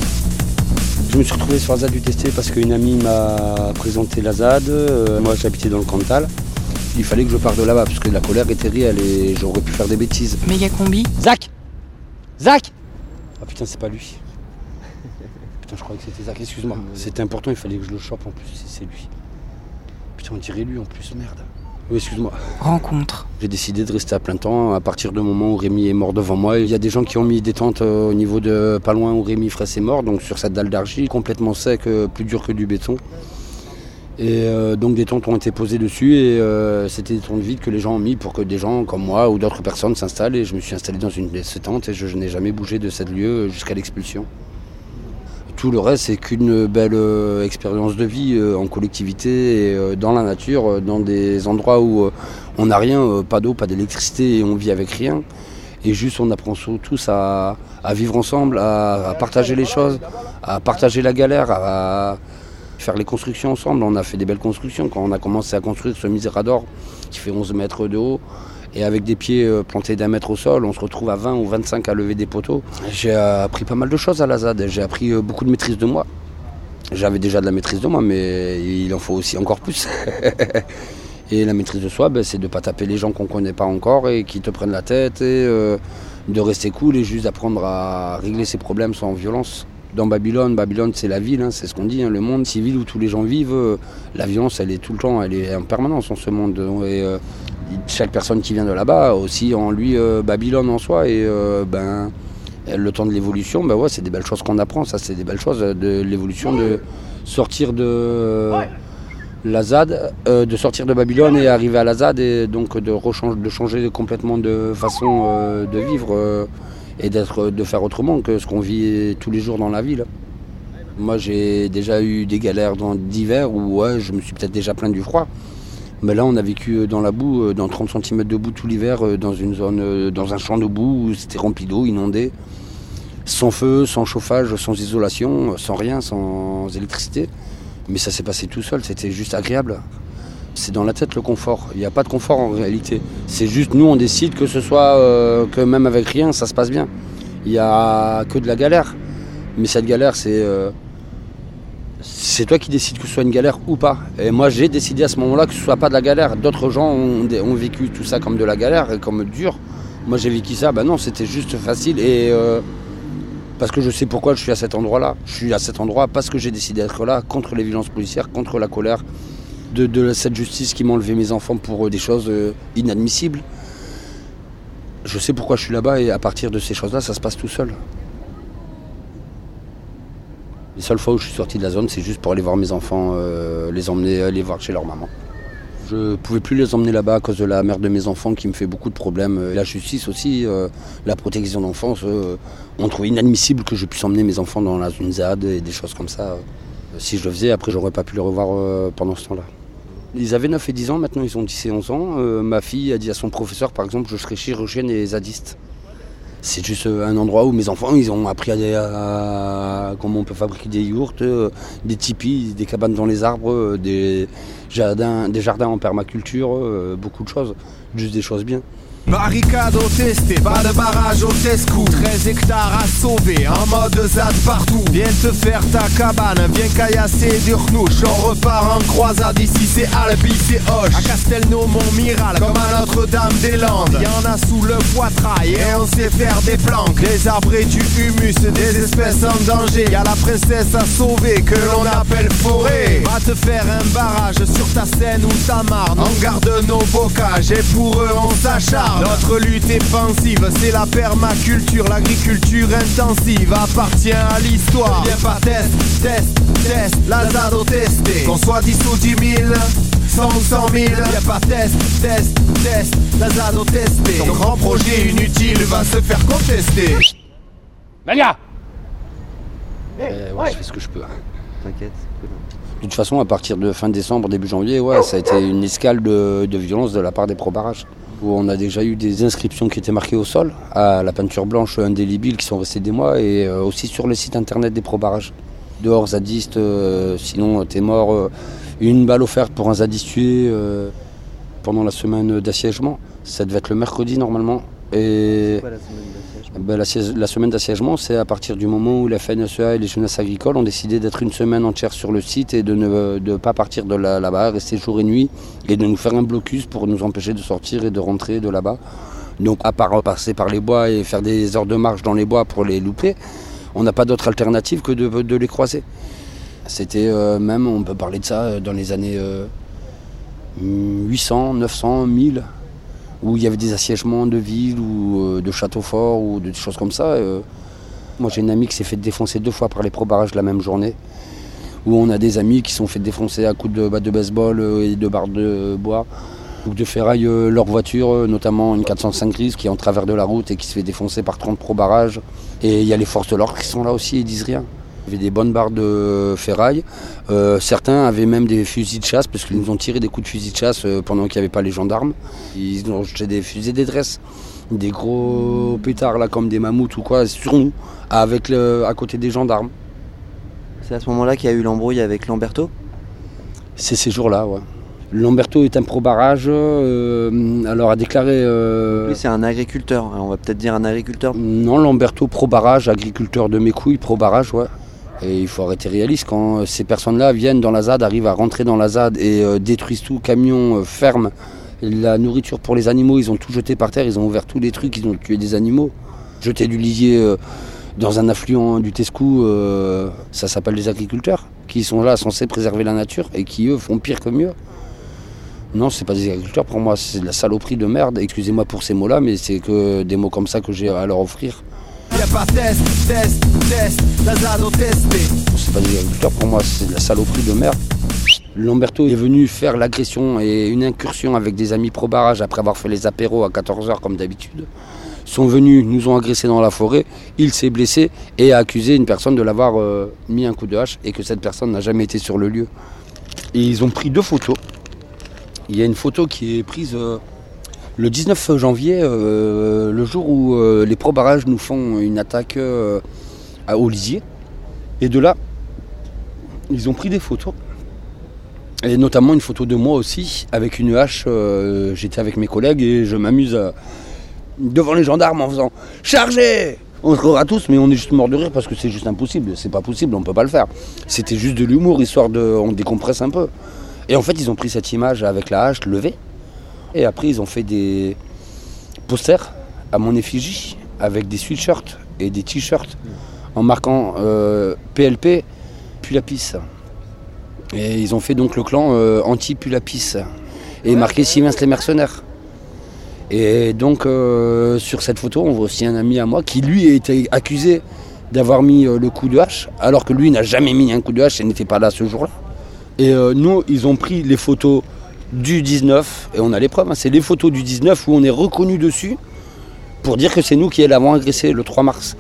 Je me suis retrouvé sur la ZAD du Testé parce qu'une amie m'a présenté la ZAD. euh, moi j'habitais dans le Cantal. Il fallait que je parte de là-bas parce que la colère était réelle et j'aurais pu faire des bêtises. Méga combi. Zach Zach Ah putain, c'est pas lui. Putain, je croyais que c'était Zach, excuse-moi. C'était important, il fallait que je le chope en plus, si c'est lui. Putain, on dirait lui en plus, merde. Oui, excuse-moi. Rencontre. J'ai décidé de rester à plein temps à partir du moment où Rémi est mort devant moi. Il y a des gens qui ont mis des tentes euh, au niveau de pas loin où Rémi Fraisse est mort, donc sur cette dalle d'argile, complètement sec, euh, plus dur que du béton. Et euh, donc des tentes ont été posées dessus et euh, c'était des tentes vides que les gens ont mis pour que des gens comme moi ou d'autres personnes s'installent. Et je me suis installé dans une de ces tentes et je, je n'ai jamais bougé de cette lieu jusqu'à l'expulsion. Tout le reste, c'est qu'une belle euh, expérience de vie euh, en collectivité et euh, dans la nature, dans des endroits où on n'a rien, pas d'eau, pas d'électricité et on vit avec rien. Et juste, on apprend tous à, à vivre ensemble, à, à partager les choses, à partager la galère, à, faire les constructions ensemble. On a fait des belles constructions. Quand on a commencé à construire ce misérador qui fait 11 mètres de haut, et avec des pieds euh, plantés d'un mètre au sol, on se retrouve à 20 ou 25 à lever des poteaux. J'ai appris pas mal de choses à la ZAD. J'ai appris euh, beaucoup de maîtrise de moi. J'avais déjà de la maîtrise de moi, mais il en faut aussi encore plus. et la maîtrise de soi, ben, c'est de ne pas taper les gens qu'on ne connaît pas encore et qui te prennent la tête, et euh, de rester cool et juste d'apprendre à régler ses problèmes sans violence. Dans Babylone, Babylone c'est la ville, hein, c'est ce qu'on dit, hein, le monde civil où tous les gens vivent, la violence elle est tout le temps, elle est en permanence en ce monde. Chaque personne qui vient de là-bas aussi en lui euh, Babylone en soi et euh, ben le temps de l'évolution, ben c'est des belles choses qu'on apprend, ça c'est des belles choses euh, de l'évolution de sortir de de sortir de Babylone et arriver à la ZAD et donc de, changer complètement de façon de vivre et d'être, de faire autrement que ce qu'on vit tous les jours dans la ville. Moi j'ai déjà eu des galères d'hiver où je me suis peut-être déjà plaint du froid. Mais là, on a vécu euh, dans la boue, euh, dans 30 cm de boue tout l'hiver, euh, dans une zone, dans un champ de boue où c'était rempli d'eau, inondé, sans feu, sans chauffage, sans isolation, sans rien, sans électricité. Mais ça s'est passé tout seul, c'était juste agréable. C'est dans la tête le confort. Il n'y a pas de confort en réalité. C'est juste nous, on décide que ce soit, que même avec rien, ça se passe bien. Il n'y a que de la galère. Mais cette galère, c'est c'est toi qui décides que ce soit une galère ou pas. Et moi, j'ai décidé à ce moment-là que ce soit pas de la galère. D'autres gens ont, vécu tout ça comme de la galère et comme dur. Moi, j'ai vécu ça, ben non, c'était juste facile. Et euh, parce que je sais pourquoi je suis à cet endroit-là. Je suis à cet endroit parce que j'ai décidé d'être là contre les violences policières, contre la colère de, de cette justice qui m'a enlevé mes enfants pour euh, des choses euh, inadmissibles. Je sais pourquoi je suis là-bas et à partir de ces choses-là, ça se passe tout seul. Les seules fois où je suis sorti de la zone, c'est juste pour aller voir mes enfants, euh, les emmener, les voir chez leur maman. Je pouvais plus les emmener là-bas à cause de la mère de mes enfants qui me fait beaucoup de problèmes. La justice aussi, euh, la protection d'enfance, euh, on inadmissible que je puisse emmener mes enfants dans la une ZAD et des choses comme ça. Euh, Si je le faisais, après j'aurais pas pu les revoir pendant ce temps-là. Ils avaient 9 et 10 ans, maintenant ils ont 10 et 11 ans. Ma fille a dit à son professeur, par exemple, je serai chirurgienne et zadiste. C'est juste euh, un endroit où mes enfants, ont appris à, à- comment on peut fabriquer des yourts, euh, des tipis, des cabanes dans les arbres, euh, des jardins, des jardins en permaculture, beaucoup de choses, juste des choses bien. Barricade au testé, pas de barrage au Tescou 13 hectares à sauver, en mode ZAD partout. Viens te faire ta cabane, viens caillasser du renouche On repart en croisade, ici c'est Albi, c'est Hoche. À Castelnau, Montmiral, comme à Notre-Dame-des-Landes Y'en a sous le poitrail et on sait faire des planques. Des arbres et du humus, des espèces en danger. Y'a la princesse à sauver que l'on appelle forêt. Va te faire un barrage sur ta scène ou ta marne. On garde nos bocages et pour eux on s'acharne. Notre lutte offensive, c'est la permaculture, l'agriculture intensive appartient à l'histoire. Viens pas test, test, test, Lazado testé. Qu'on soit 10 ou 10 000. 100 ou 100 000, y'a pas test, test, test, Lazado testé. Ton grand projet inutile va se faire contester. Malia ouais, je fais ce que je peux. T'inquiète. De toute façon, à partir de fin décembre, début janvier, ouais, ça a été une escale de, de violence de la part des pro-barrages. Où on a déjà eu des inscriptions qui étaient marquées au sol, à la peinture blanche indélébile qui sont restées des mois, et euh, aussi sur le site internet des pro-barrages. Dehors, zadiste, euh, sinon t'es mort. euh, une balle offerte pour un zadiste tué euh, pendant la semaine d'assiègement. Ça devait être le mercredi normalement. Siège- la semaine d'assiègement, c'est à partir du moment où la FNSEA et les jeunesses agricoles ont décidé d'être une semaine entière sur le site et de ne pas partir de là- là-bas, rester jour et nuit, et de nous faire un blocus pour nous empêcher de sortir et de rentrer de là-bas. Donc à part passer par les bois et faire des heures de marche dans les bois pour les louper, on n'a pas d'autre alternative que de, les croiser. C'était euh, même, on peut parler de ça, euh, dans les années euh, 800, 900, 1000 où il y avait des assiègements de villes ou euh, de châteaux forts ou de- choses comme ça. euh. moi j'ai une amie qui s'est fait défoncer deux fois par les pro-barrages la même journée. Où on a des amis qui sont fait défoncer à coups de batte de baseball euh, et de barres de bois ou de ferraille leur voiture, notamment une 405 grise qui est en travers de la route et qui se fait défoncer par 30 pro-barrages. Et il y a les forces de l'ordre qui sont là aussi, ils disent rien. Il y avait des bonnes barres de ferraille. Euh, certains avaient même des fusils de chasse parce qu'ils nous ont tiré des coups de fusil de chasse euh, pendant qu'il n'y avait pas les gendarmes. Ils ont jeté des fusées d'adresse, des gros pétards là comme des mammouths ou quoi sur nous, avec le, à côté des gendarmes. C'est à ce moment-là qu'il y a eu l'embrouille avec Lamberto? C'est ces jours-là, ouais. Lamberto est un pro-barrage, euh, alors a déclaré... euh, Lui, c'est un agriculteur. Alors, on va peut-être dire un agriculteur. Non, Lamberto, pro-barrage, agriculteur de mes couilles, pro-barrage, ouais. Il faut arrêter réaliste. Quand euh, ces personnes-là viennent dans la ZAD, arrivent à rentrer dans la ZAD et euh, détruisent tout, camion, euh, ferme, la nourriture pour les animaux, ils ont tout jeté par terre, ils ont ouvert tous les trucs, ils ont tué des animaux. Jeter du lisier euh, dans un affluent du Tescou, ça s'appelle des agriculteurs, qui sont là censés préserver la nature et qui, eux, font pire que mieux. Non, c'est pas des agriculteurs pour moi, c'est de la saloperie de merde. Excusez-moi pour ces mots-là, mais c'est que des mots comme ça que j'ai à leur offrir. C'est pas des agriculteurs pour moi, c'est de la saloperie de merde. Lamberto est venu faire l'agression et une incursion avec des amis pro barrage après avoir fait les apéros à 14h comme d'habitude. Sont venus, nous ont agressés dans la forêt, il s'est blessé et a accusé une personne de l'avoir euh, mis un coup de hache et que cette personne n'a jamais été sur le lieu. Et ils ont pris deux photos. Il y a une photo qui est prise euh, le 19 janvier, euh, le jour où euh, les pro-barrages nous font une attaque euh, à Olisier. Et de là, ils ont pris des photos. Et notamment une photo de moi aussi, avec une hache. J'étais avec mes collègues et je m'amuse devant les gendarmes en faisant Chargez On se rira tous, mais on est juste mort de rire parce que c'est juste impossible. C'est pas possible, on peut pas le faire. C'était juste de l'humour, histoire de. On décompresse un peu. Et en fait, ils ont pris cette image avec la hache levée. Et après, ils ont fait des posters à mon effigie avec des sweatshirts et des t-shirts en marquant euh, PLP Pulapis. Et ils ont fait donc le clan euh, anti-Pulapis et marqué Siemens les mercenaires. Et donc euh, sur cette photo, on voit aussi un ami à moi qui lui a été accusé d'avoir mis euh, le coup de hache, alors que lui n'a jamais mis un coup de hache et n'était pas là ce jour-là. Et euh, nous, ils ont pris les photos du 19, et on a les preuves, hein, c'est les photos du 19 où on est reconnu dessus pour dire que c'est nous qui l'avons agressé le 3 mars.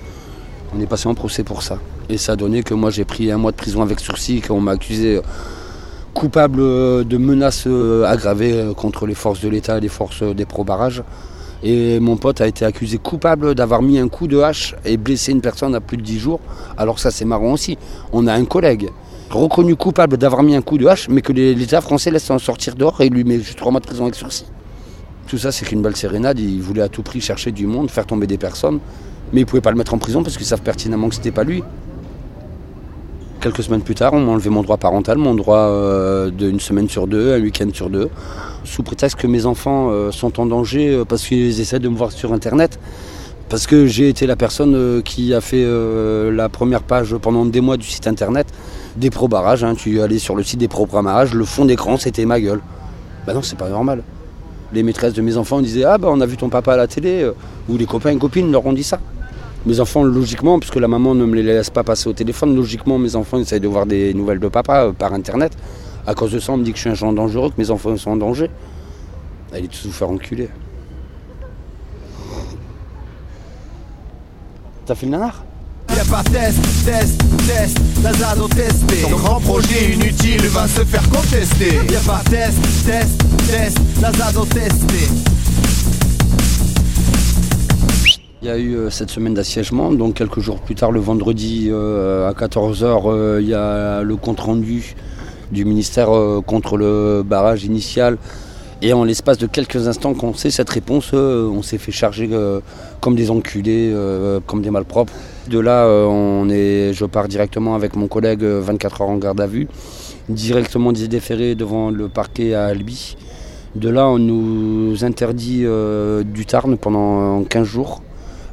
On est passé en procès pour ça. Et ça a donné que moi j'ai pris un mois de prison avec sursis, qu'on m'a accusé euh, coupable euh, de menaces euh, aggravées contre les forces de l'État et les forces des pro-barrages. Et mon pote a été accusé coupable d'avoir mis un coup de hache et blessé une personne à plus de 10 jours. Alors ça c'est marrant aussi. On a un collègue reconnu coupable d'avoir mis un coup de hache, mais que l'État français laisse en sortir dehors et lui met juste 3 mois de prison avec sursis. Tout ça c'est qu'une balle sérénade, il voulait à tout prix chercher du monde, faire tomber des personnes, mais il ne pouvait pas le mettre en prison parce qu'ils savent pertinemment que c'était pas lui. Quelques semaines plus tard, on m'a enlevé mon droit parental, mon droit euh, d'une semaine sur deux, un week-end sur deux, sous prétexte que mes enfants euh, sont en danger euh, parce qu'ils essaient de me voir sur Internet. Parce que j'ai été la personne qui a fait la première page pendant des mois du site Internet Des pro barrages, hein, tu allais sur le site des pro barrages, le fond d'écran c'était ma gueule. Bah non, c'est pas normal. Les maîtresses de mes enfants disaient Ah bah on a vu ton papa à la télé, euh, ou les copains et copines leur ont dit ça. Mes enfants, logiquement, puisque la maman ne me les laisse pas passer au téléphone, logiquement mes enfants essayent de voir des nouvelles de papa euh, par internet. À cause de ça, on me dit que je suis un genre dangereux, que mes enfants sont en danger. Allez tous vous faire enculer. T'as fait le nanar? Y'a pas test, test, test, Lazado testé. Ton grand projet inutile va se faire contester. Y'a pas test, test, test, Lazado testé. Il y a eu euh, cette semaine d'assiègement, donc quelques jours plus tard, le vendredi euh, à 14h, il y a le compte-rendu du ministère euh, contre le barrage initial. Et en l'espace de quelques instants qu'on sait cette réponse, euh, on s'est fait charger euh, comme des enculés, euh, comme des malpropres. De là, on est, je pars directement avec mon collègue euh, 24 heures en garde à vue, directement déféré devant le parquet à Albi. De là, on nous interdit du Tarn pendant 15 jours,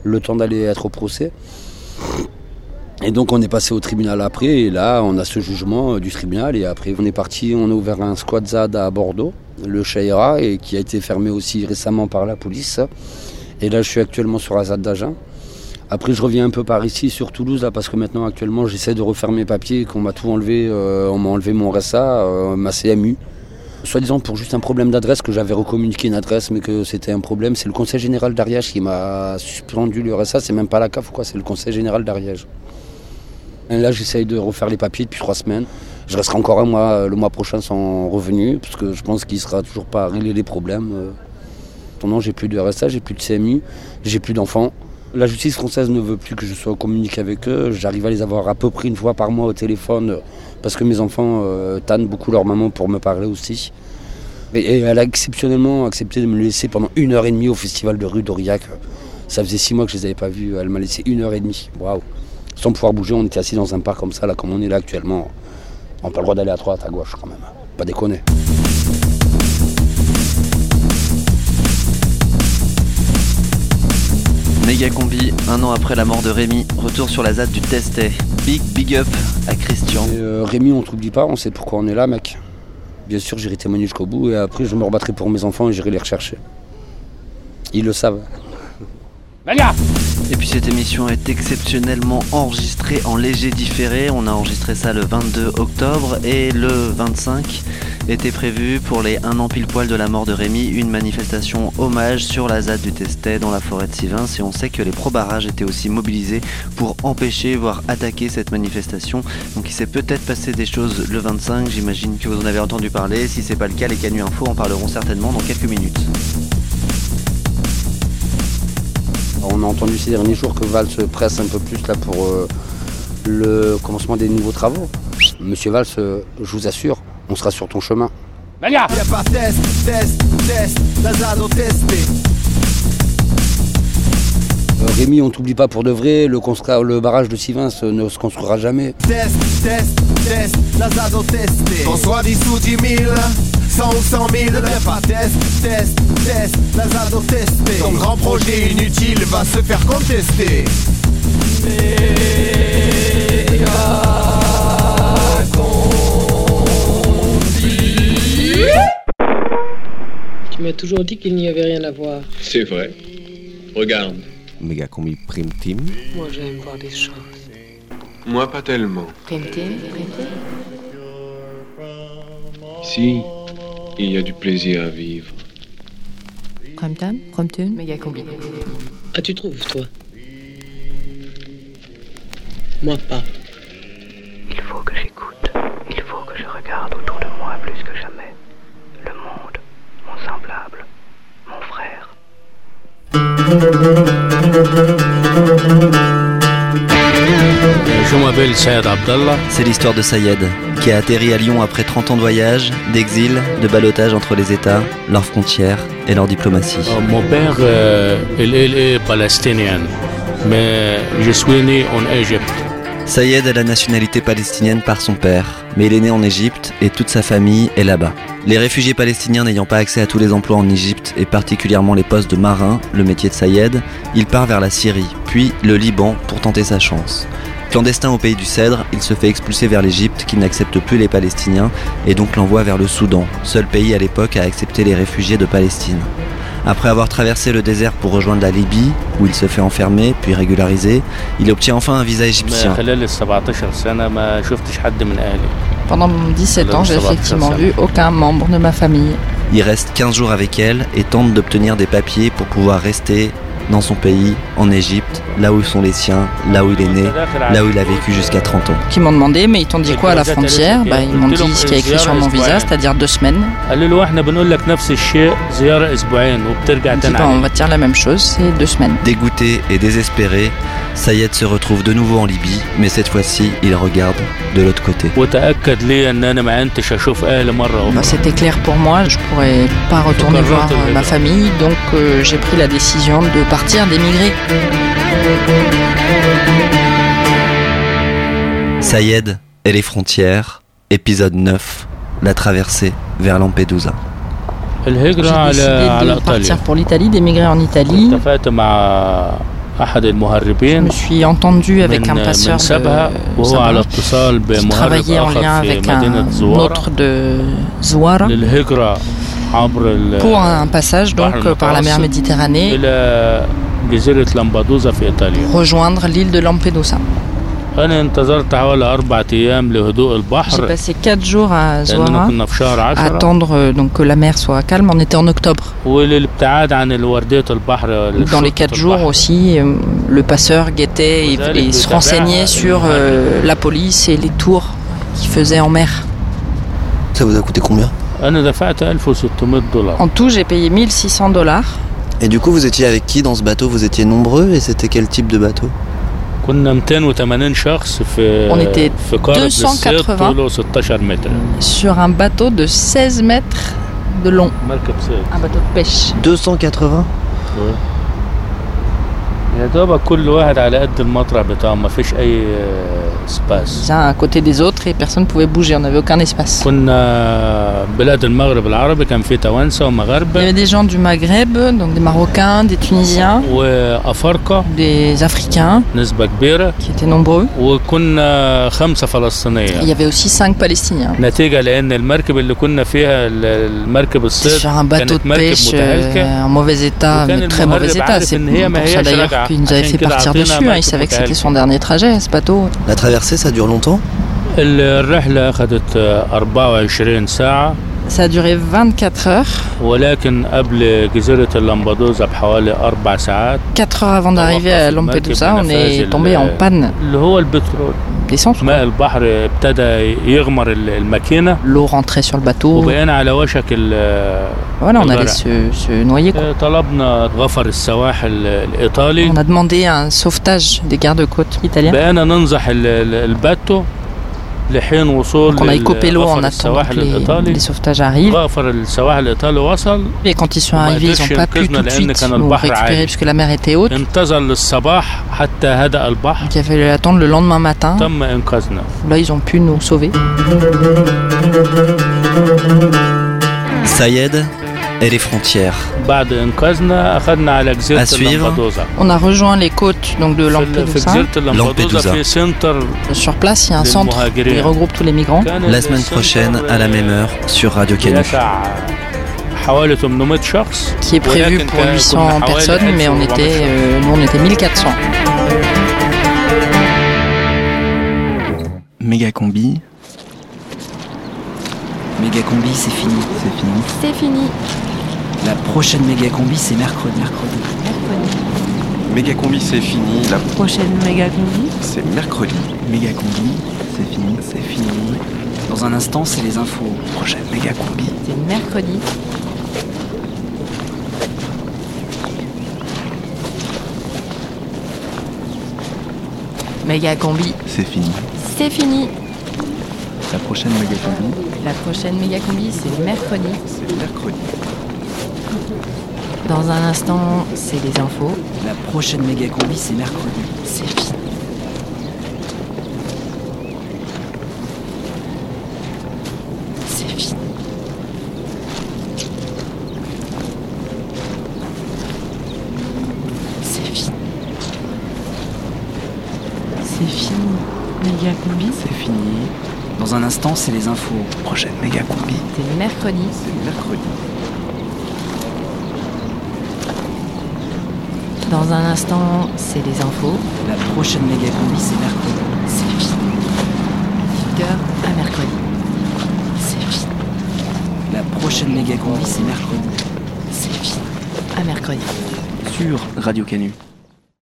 le temps d'aller être au procès. Et donc on est passé au tribunal après, et là on a ce jugement euh, du tribunal, et après on est parti, on a ouvert un squat ZAD à Bordeaux, le Chaïra, et qui a été fermé aussi récemment par la police. Et là je suis actuellement sur la ZAD d'Agen. Après je reviens un peu par ici, sur Toulouse, là, parce que maintenant actuellement j'essaie de refaire mes papiers, qu'on m'a tout enlevé, euh, on m'a enlevé mon RSA, euh, ma CMU. Soi-disant pour juste un problème d'adresse, que j'avais recommuniqué une adresse, mais que c'était un problème. C'est le conseil général d'Ariège qui m'a suspendu le RSA, c'est même pas la CAF quoi, c'est le conseil général d'Ariège. Là, j'essaye de refaire les papiers depuis trois semaines. Je resterai encore un mois euh, le mois prochain sans revenu, parce que je pense qu'il ne sera toujours pas réglé les problèmes. Euh, Non, j'ai plus de RSA, j'ai plus de CMU, j'ai plus d'enfants. La justice française ne veut plus que je sois communiqué avec eux. J'arrive à les avoir à peu près une fois par mois au téléphone, euh, parce que mes enfants tannent beaucoup leur maman pour me parler aussi. Et, elle a exceptionnellement accepté de me laisser pendant une heure et demie au festival de rue d'Aurillac. Ça faisait six mois que je les avais pas vus. Elle m'a laissé une heure et demie. Waouh sans pouvoir bouger. On était assis dans un parc comme ça, là, comme on est là actuellement. On n'a pas le droit d'aller à droite, à gauche quand même. Pas déconner. Méga combi, un an après la mort de Rémi, retour sur la ZAD du Testet. Big big up à Christian. Euh, Rémi, on t'oublie pas, on sait pourquoi on est là, mec. Bien sûr, j'irai témoigner jusqu'au bout et après, je me rebattrai pour mes enfants et j'irai les rechercher. Ils le savent. Et puis cette émission est exceptionnellement enregistrée en léger différé. On a enregistré ça le 22 octobre et le 25 était prévu pour les un an pile poil de la mort de Rémi une manifestation hommage sur la ZAD du Testet dans la forêt de Sivins et on sait que les pro-barrages étaient aussi mobilisés pour empêcher voire attaquer cette manifestation. Donc il s'est peut-être passé des choses le 25, j'imagine que vous en avez entendu parler. Si c'est pas le cas, les Canu Info en parleront certainement dans quelques minutes. On a entendu ces derniers jours que Val se presse un peu plus là pour euh, le commencement des nouveaux travaux. Monsieur Valls, euh, je vous assure, on sera sur ton chemin. Y'a pas test, test, test, Lazado testé. Euh, Rémi, on t'oublie pas pour de vrai, le, barrage de Sivins ne se construira jamais. Test, test, test, Lazado testé. Qu'on soit 10 ou 10 000, 100 ou 100 000, y'a pas test, test, test, Lazado testé. Ton grand projet inutile va se faire contester. Tu m'as toujours dit qu'il n'y avait rien à voir. C'est vrai. Regarde. Méga combi prime team. Moi, j'aime voir des choses. Moi, pas tellement. Prime team, prime team. Ici, il y a du plaisir à vivre. Prime time, prime tune, méga combi. Ah, tu trouves, toi? Moi, pas. Il faut que j'écoute, il faut que je regarde autour de moi plus que jamais. Le monde, mon semblable, mon frère. Je m'appelle Sayed Abdallah. C'est l'histoire de Sayed, qui a atterri à Lyon après 30 ans de voyage, d'exil, de ballottage entre les États, leurs frontières et leur diplomatie. Euh, Mon père, euh, il, il est palestinien, mais je suis né en Égypte. Sayed a la nationalité palestinienne par son père, mais il est né en Égypte et toute sa famille est là-bas. Les réfugiés palestiniens n'ayant pas accès à tous les emplois en Égypte et particulièrement les postes de marin, le métier de Sayed, il part vers la Syrie, puis le Liban pour tenter sa chance. Clandestin au pays du Cèdre, il se fait expulser vers l'Égypte qui n'accepte plus les Palestiniens et donc l'envoie vers le Soudan, seul pays à l'époque à accepter les réfugiés de Palestine. Après avoir traversé le désert pour rejoindre la Libye, où il se fait enfermer puis régularisé, il obtient enfin un visa égyptien. Pendant 17 ans, j'ai effectivement vu aucun membre de ma famille. Il reste 15 jours avec elle et tente d'obtenir des papiers pour pouvoir rester dans son pays, en Égypte, là où sont les siens, là où il est né, là où il a vécu jusqu'à 30 ans. Qui m'ont demandé, mais ils t'ont dit quoi à la frontière bah, Ils m'ont dit ce qui est écrit sur mon visa, c'est-à-dire deux semaines. Dit, on va te dire la même chose, c'est deux semaines. Dégoûté et désespéré, Sayed se retrouve de nouveau en Libye, mais cette fois-ci, il regarde de l'autre côté. Bah, c'était clair pour moi, je pourrais pas retourner voir ma famille, donc euh, j'ai pris la décision de partir partir, d'émigrer. Sayed et les frontières, épisode 9, la traversée vers Lampedusa. J'ai décidé de partir pour l'Italie, d'émigrer en Italie. Je me suis entendu avec un passeur de Sabah, qui en lien avec un autre de Zouara pour un passage donc par la mer Méditerranée. Rejoindre l'île de Lampedusa. J'ai passé 4 jours à Zouara attendre euh, donc, que la mer soit calme. On était en octobre. Dans les 4 jours aussi, euh, le passeur guettait et, se renseignait sur euh, la police et les tours qu'il faisait en mer. Ça vous a coûté combien? En tout, j'ai payé 1600 dollars. Et du coup, vous étiez avec qui dans ce bateau? Vous étiez nombreux et c'était quel type de bateau? on était 280 sur un bateau de 16 mètres de long. Un bateau de pêche. 280 يا دوبك كل واحد على قد المطرح بتاعه ما فيش أي سباس Les uns à côté des autres et personne ne pouvait bouger, on n'avait aucun espace. كنا بلاد المغرب العربي كان في توانسة Il y ومغاربة avait des gens du Maghreb, donc des Marocains, des Tunisiens, وأفارقة des Africains نسبة كبيرة qui étaient nombreux. وكنا خمسة Il y فلسطينية avait aussi cinq Palestiniens. نتيجة لأن المركب اللي كنا فيها ال- المركب الصيد Sur un bateau كانت de مركب pêche متهالكة euh, en mauvais état, وكان mais très mauvais المهرب état. عارف C'est إن هي ما pour ça هياش d'ailleurs راجعة. Il nous avait fait partir dessus. Hein. Il savait que c'était son dernier trajet, ce bateau. La traversée, ça dure longtemps? Ça a duré 24 heures. 4 heures avant d'arriver à Lampedusa, on est tombé en panne. L'essence. L'eau rentrait sur le bateau. Voilà, on allait se, se noyer. Quoi. On a demandé un sauvetage des gardes-côtes italiens. Donc on a coupé l'eau en attendant que les, sauvetages arrivent. Et quand ils sont arrivés, ils n'ont pas pu tout de suite nous récupérer puisque la mer était haute. Donc il fallait attendre le lendemain matin. Là, ils ont pu nous sauver. Sayed et les frontières. À suivre, on a rejoint les côtes donc, de Lampedusa. Lampedusa. Sur place, il y a un centre qui regroupe tous les migrants. La semaine prochaine, à la même heure, sur Radio Canu qui est prévu pour 800 personnes, mais on était, euh, nous on était 1400. Méga combi. Méga combi, c'est fini. C'est fini. C'est fini. La prochaine méga combi, c'est mercredi. Mercredi. Méga combi, c'est fini. La Prochaine méga combi. c'est mercredi. Méga combi, c'est fini. C'est fini. Dans un instant, c'est les infos. Prochaine méga combi. C'est mercredi. Méga combi. C'est fini. C'est fini. La prochaine méga combi, La prochaine méga combi, c'est mercredi. C'est mercredi. Dans un instant, c'est les infos. la prochaine méga combi, c'est mercredi. C'est fini. C'est fini. C'est fini. C'est fini. Méga combi. C'est fini. Dans un instant, c'est les infos. Prochaine méga combi. C'est mercredi. C'est mercredi. Dans un instant, c'est les infos. La prochaine méga combi, c'est mercredi. C'est à mercredi. C'est. La prochaine méga combi, c'est mercredi. C'est. À mercredi. Sur Radio Canu.